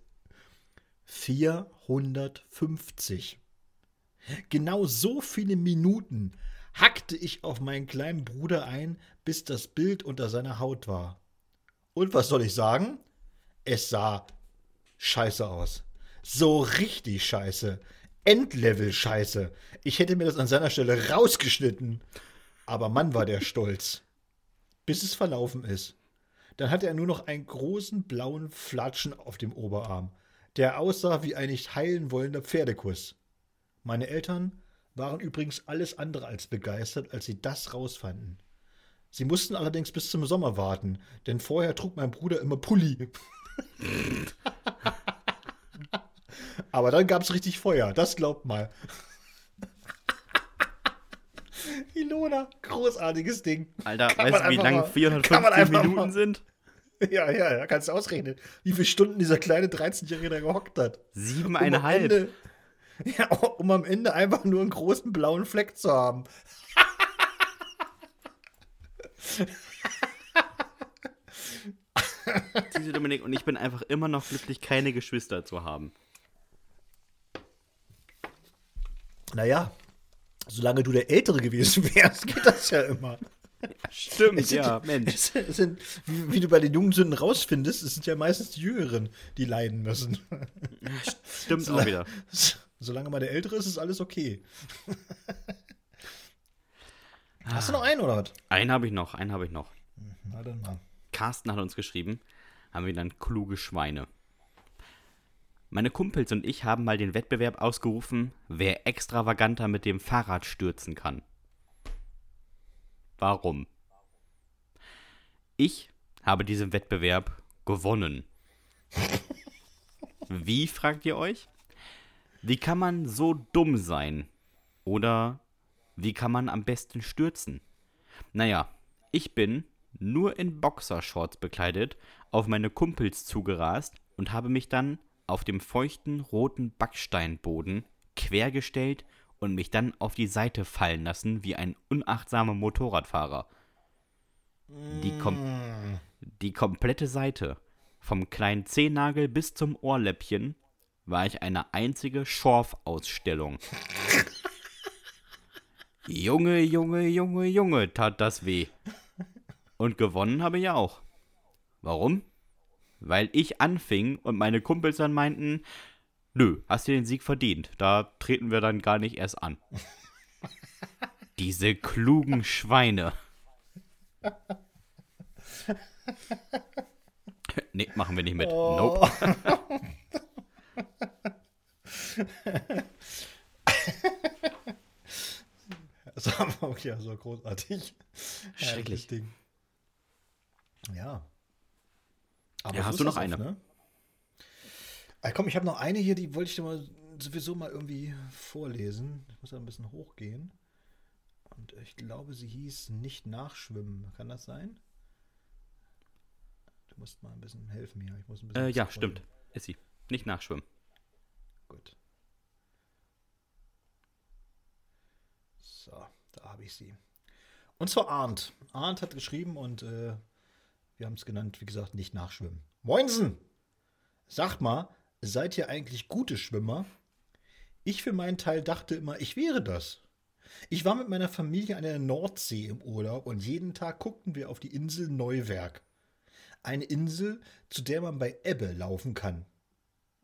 450. Genau so viele Minuten hackte ich auf meinen kleinen Bruder ein, bis das Bild unter seiner Haut war. Und was soll ich sagen? Es sah scheiße aus. So richtig scheiße. Endlevel scheiße. Ich hätte mir das an seiner Stelle rausgeschnitten. Aber Mann war der stolz. Bis es verlaufen ist. Dann hatte er nur noch einen großen blauen Flatschen auf dem Oberarm, der aussah wie ein nicht heilen wollender Pferdekuss. Meine Eltern waren übrigens alles andere als begeistert, als sie das rausfanden. Sie mussten allerdings bis zum Sommer warten, denn vorher trug mein Bruder immer Pulli. Aber dann gab es richtig Feuer, das glaubt mal. Ilona, großartiges Ding.
Alter, kann weißt du, wie lang 450 Minuten mal, sind?
Ja, ja, ja, kannst du ausrechnen, wie viele Stunden dieser kleine 13-Jährige da gehockt hat.
Siebeneinhalb. Um
Ja, um am Ende einfach nur einen großen blauen Fleck zu haben.
Diese Dominik und ich bin einfach immer noch glücklich, keine Geschwister zu haben.
Naja, solange du der Ältere gewesen wärst, geht das ja immer.
Stimmt, sind, ja, Mensch.
Es sind, wie, wie, du bei den jungen Sünden rausfindest, es sind ja meistens die Jüngeren, die leiden müssen.
Stimmt auch wieder.
Solange man der Ältere ist, ist alles okay. Hast du noch einen oder was?
Einen habe ich noch, einen habe ich noch.
Na dann mal.
Carsten hat uns geschrieben, haben wir dann kluge Schweine. Meine Kumpels und ich haben mal den Wettbewerb ausgerufen, wer extravaganter mit dem Fahrrad stürzen kann. Warum? Ich habe diesen Wettbewerb gewonnen. Wie, fragt ihr euch? Wie kann man so dumm sein? Oder wie kann man am besten stürzen? Naja, ich bin, nur in Boxershorts bekleidet, auf meine Kumpels zugerast und habe mich dann auf dem feuchten roten Backsteinboden quergestellt und mich dann auf die Seite fallen lassen wie ein unachtsamer Motorradfahrer. Die, kom die komplette Seite, vom kleinen Zehennagel bis zum Ohrläppchen, war ich eine einzige Schorf-Ausstellung. Junge, Junge, Junge, Junge, tat das weh. Und gewonnen habe ich auch. Warum? Weil ich anfing und meine Kumpels dann meinten, nö, hast du den Sieg verdient. Da treten wir dann gar nicht erst an. Diese klugen Schweine. nee, machen wir nicht mit. Oh. Nope.
das war ja so großartig.
Schrecklich.
Ding. Ja.
Aber ja, hast du noch eine?
Ne? ah, komm, ich habe noch eine hier, die wollte ich dir mal sowieso mal irgendwie vorlesen. Ich muss da ein bisschen hochgehen. Und ich glaube, sie hieß nicht nachschwimmen. Kann das sein? Du musst mal ein bisschen helfen hier. Ich muss ein bisschen
äh, ja, stimmt. Ist sie. Nicht nachschwimmen.
Gut. So, da habe ich sie. Und zwar Arndt. Arndt hat geschrieben und äh, wir haben es genannt, wie gesagt, nicht nachschwimmen. Moinsen! Sagt mal, seid ihr eigentlich gute Schwimmer? Ich für meinen Teil dachte immer, ich wäre das. Ich war mit meiner Familie an der Nordsee im Urlaub und jeden Tag guckten wir auf die Insel Neuwerk. Eine Insel, zu der man bei Ebbe laufen kann.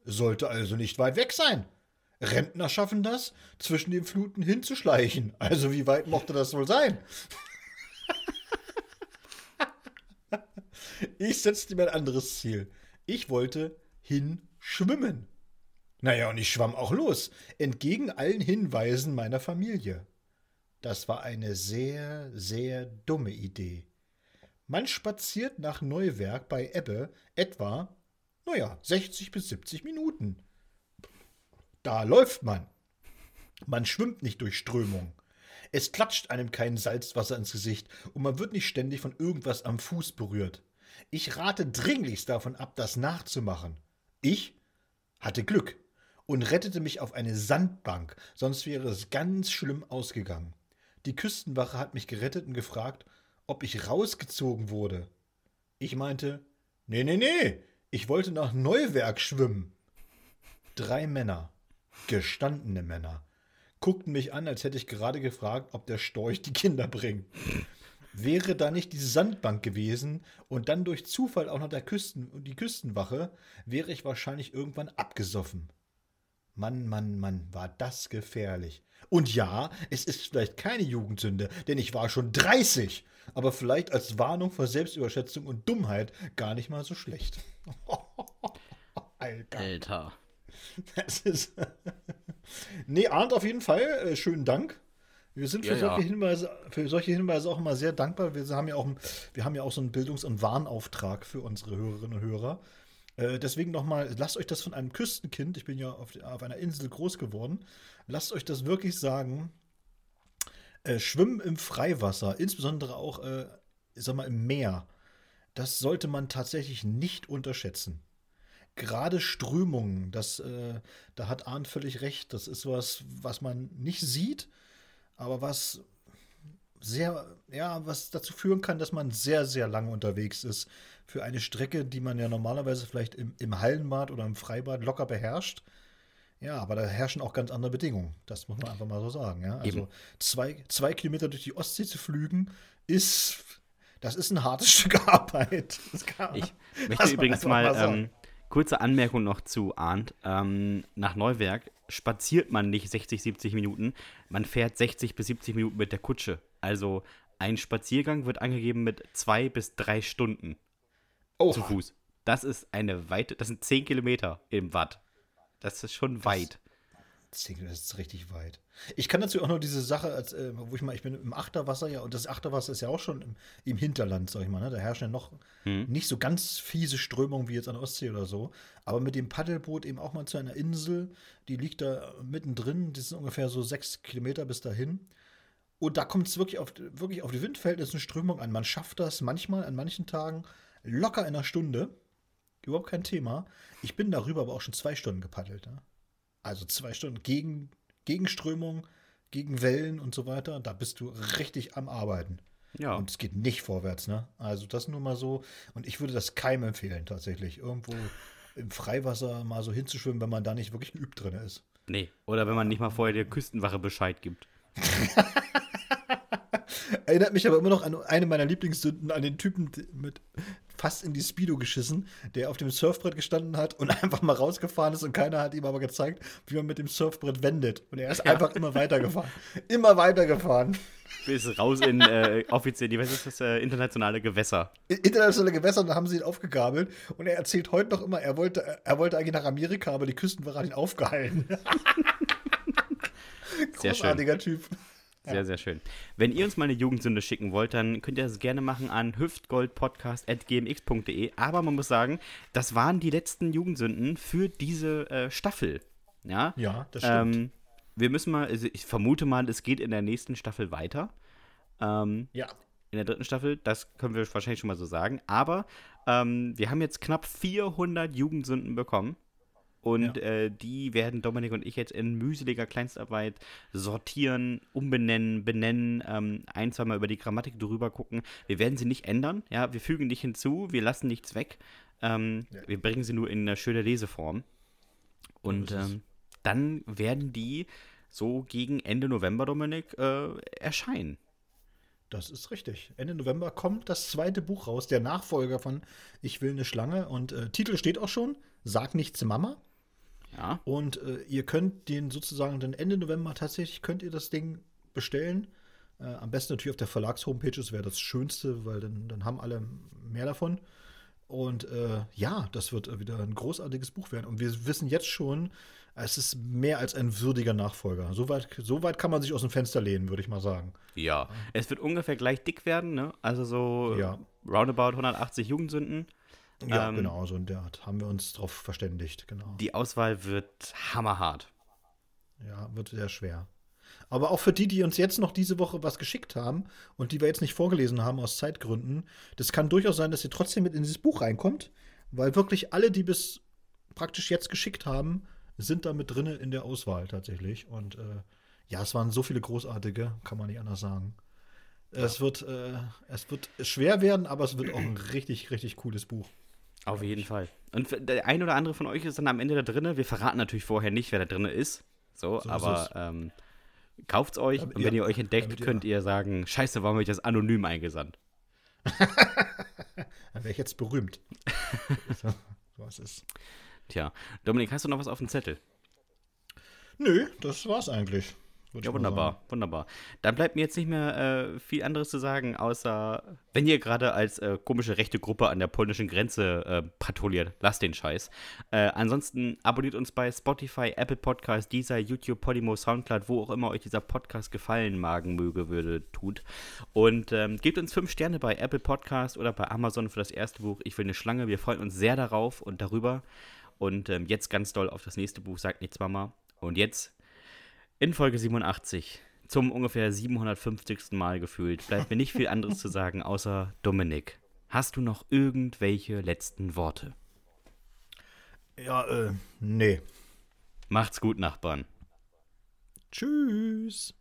Sollte also nicht weit weg sein. Rentner schaffen das, zwischen den Fluten hinzuschleichen. Also wie weit mochte das wohl sein? Ich setzte mir ein anderes Ziel. Ich wollte hinschwimmen. Naja, und ich schwamm auch los, entgegen allen Hinweisen meiner Familie. Das war eine sehr, sehr dumme Idee. Man spaziert nach Neuwerk bei Ebbe etwa naja, 60 bis 70 Minuten. Da läuft man. Man schwimmt nicht durch Strömung. Es klatscht einem kein Salzwasser ins Gesicht und man wird nicht ständig von irgendwas am Fuß berührt. Ich rate dringlichst davon ab, das nachzumachen. Ich hatte Glück und rettete mich auf eine Sandbank, sonst wäre es ganz schlimm ausgegangen. Die Küstenwache hat mich gerettet und gefragt, ob ich rausgezogen wurde. Ich meinte, nee, nee, nee, ich wollte nach Neuwerk schwimmen. Drei Männer, gestandene Männer, guckten mich an, als hätte ich gerade gefragt, ob der Storch die Kinder bringt. Wäre da nicht diese Sandbank gewesen und dann durch Zufall auch noch der Küsten die Küstenwache, wäre ich wahrscheinlich irgendwann abgesoffen. Mann, Mann, Mann, war das gefährlich. Und ja, es ist vielleicht keine Jugendsünde, denn ich war schon 30, aber vielleicht als Warnung vor Selbstüberschätzung und Dummheit gar nicht mal so schlecht.
Alter. Alter.
Das ist. nee, Arndt, auf jeden Fall. Äh, schönen Dank. Wir sind für, ja, solche ja. Hinweise, für solche Hinweise auch immer sehr dankbar. Wir haben ja auch, wir haben ja auch so einen Bildungs- und Warnauftrag für unsere Hörerinnen und Hörer. Äh, deswegen nochmal, lasst euch das von einem Küstenkind, ich bin ja auf, auf einer Insel groß geworden, lasst euch das wirklich sagen. Äh, Schwimmen im Freiwasser, insbesondere auch, äh, sag mal, im Meer, das sollte man tatsächlich nicht unterschätzen gerade Strömungen, das, äh, da hat Arndt völlig recht. Das ist was, was man nicht sieht, aber was sehr, ja, was dazu führen kann, dass man sehr, sehr lange unterwegs ist. Für eine Strecke, die man ja normalerweise vielleicht im, im Hallenbad oder im Freibad locker beherrscht. Ja, aber da herrschen auch ganz andere Bedingungen. Das muss man einfach mal so sagen. Ja? Also zwei, zwei Kilometer durch die Ostsee zu flügen, ist, das ist ein hartes Stück Arbeit.
ich möchte übrigens mal, mal ähm, Kurze Anmerkung noch zu Arndt. Ähm, nach Neuwerk spaziert man nicht 60, 70 Minuten, man fährt 60 bis 70 Minuten mit der Kutsche. Also ein Spaziergang wird angegeben mit zwei bis drei Stunden oh. zu Fuß. Das ist eine weite, das sind 10 Kilometer im Watt. Das ist schon weit.
Das ist richtig weit. Ich kann dazu auch nur diese Sache, als, äh, wo ich mal, ich bin im Achterwasser, ja, und das Achterwasser ist ja auch schon im, im Hinterland, sag ich mal, ne? Da herrschen ja noch hm. nicht so ganz fiese Strömungen wie jetzt an der Ostsee oder so. Aber mit dem Paddelboot eben auch mal zu einer Insel, die liegt da mittendrin, das sind ungefähr so sechs Kilometer bis dahin. Und da kommt es wirklich auf, wirklich auf die Windverhältnisse und Strömung an. Man schafft das manchmal an manchen Tagen locker in einer Stunde. Überhaupt kein Thema. Ich bin darüber aber auch schon zwei Stunden gepaddelt. Ne? Also zwei Stunden gegen, Gegenströmung, gegen Wellen und so weiter. Da bist du richtig am Arbeiten. Ja. Und es geht nicht vorwärts, ne? Also das nur mal so. Und ich würde das keinem empfehlen, tatsächlich. Irgendwo im Freiwasser mal so hinzuschwimmen, wenn man da nicht wirklich geübt drin ist.
Nee, oder wenn man nicht mal vorher der Küstenwache Bescheid gibt.
Erinnert mich aber immer noch an eine meiner Lieblingssünden, an den Typen mit fast in die Speedo geschissen, der auf dem Surfbrett gestanden hat und einfach mal rausgefahren ist und keiner hat ihm aber gezeigt, wie man mit dem Surfbrett wendet. Und er ist ja. einfach immer weitergefahren. immer weitergefahren.
Bis raus in äh, offiziell, was ist das, äh, internationale Gewässer.
Internationale Gewässer, und da haben sie ihn aufgegabelt. Und er erzählt heute noch immer, er wollte, er wollte eigentlich nach Amerika, aber die Küstenwache hat ihn aufgehalten.
Großartiger Typ. Sehr, sehr schön. Wenn ihr uns mal eine Jugendsünde schicken wollt, dann könnt ihr das gerne machen an hüftgoldpodcast.gmx.de. Aber man muss sagen, das waren die letzten Jugendsünden für diese äh, Staffel. Ja,
ja das stimmt. Ähm,
wir müssen mal, also ich vermute mal, es geht in der nächsten Staffel weiter. Ähm,
ja.
In der dritten Staffel, das können wir wahrscheinlich schon mal so sagen. Aber ähm, wir haben jetzt knapp 400 Jugendsünden bekommen. Und ja. äh, die werden Dominik und ich jetzt in mühseliger Kleinstarbeit sortieren, umbenennen, benennen, ähm, ein, zweimal über die Grammatik drüber gucken. Wir werden sie nicht ändern, ja, wir fügen nicht hinzu, wir lassen nichts weg. Ähm, ja. Wir bringen sie nur in eine schöne Leseform. Und ähm, dann werden die so gegen Ende November, Dominik, äh, erscheinen.
Das ist richtig. Ende November kommt das zweite Buch raus, der Nachfolger von Ich will eine Schlange. Und äh, Titel steht auch schon: Sag nichts Mama.
Ja.
Und äh, ihr könnt den sozusagen dann Ende November tatsächlich könnt ihr das Ding bestellen. Äh, am besten natürlich auf der Verlagshomepage, das wäre das Schönste, weil dann, dann haben alle mehr davon. Und äh, ja, das wird wieder ein großartiges Buch werden. Und wir wissen jetzt schon, es ist mehr als ein würdiger Nachfolger. Soweit so weit kann man sich aus dem Fenster lehnen, würde ich mal sagen.
Ja, es wird ungefähr gleich dick werden, ne? Also so ja. roundabout 180 Jugendsünden.
Ja, ähm, genau, so in der Art haben wir uns darauf verständigt, genau.
Die Auswahl wird hammerhart.
Ja, wird sehr schwer. Aber auch für die, die uns jetzt noch diese Woche was geschickt haben und die wir jetzt nicht vorgelesen haben aus Zeitgründen, das kann durchaus sein, dass ihr trotzdem mit in dieses Buch reinkommt, weil wirklich alle, die bis praktisch jetzt geschickt haben, sind da mit drinne in der Auswahl tatsächlich. Und äh, ja, es waren so viele großartige, kann man nicht anders sagen. Es wird, äh, es wird schwer werden, aber es wird auch ein richtig, richtig cooles Buch.
Auf jeden Fall. Und der ein oder andere von euch ist dann am Ende da drinne. Wir verraten natürlich vorher nicht, wer da drinne ist. So,
So
aber ähm, kauft's euch
Damit
und wenn
ihr-
ihr euch entdeckt,
damit ihr-
könnt ihr sagen, scheiße, warum habe ich das anonym eingesandt?
Dann wäre ich jetzt berühmt. so, so was ist.
Tja, Dominik, hast du noch was auf dem Zettel?
Nö, das war's eigentlich.
Ja, wunderbar, wunderbar. Dann bleibt mir jetzt nicht mehr äh, viel anderes zu sagen, außer wenn ihr gerade als äh, komische rechte Gruppe an der polnischen Grenze äh, patrouilliert, lasst den Scheiß. Äh, ansonsten abonniert uns bei Spotify, Apple Podcast, Deezer, YouTube, Podimo, Soundcloud, wo auch immer euch dieser Podcast gefallen magen möge, würde, tut. Und ähm, gebt uns fünf Sterne bei Apple Podcast oder bei Amazon für das erste Buch. Ich will eine Schlange. Wir freuen uns sehr darauf und darüber. Und ähm, jetzt ganz doll auf das nächste Buch, sagt nichts Mama. Und jetzt in Folge 87, zum ungefähr 750. Mal gefühlt, bleibt mir nicht viel anderes zu sagen, außer Dominik. Hast du noch irgendwelche letzten Worte?
Ja, äh, nee.
Macht's gut, Nachbarn.
Tschüss.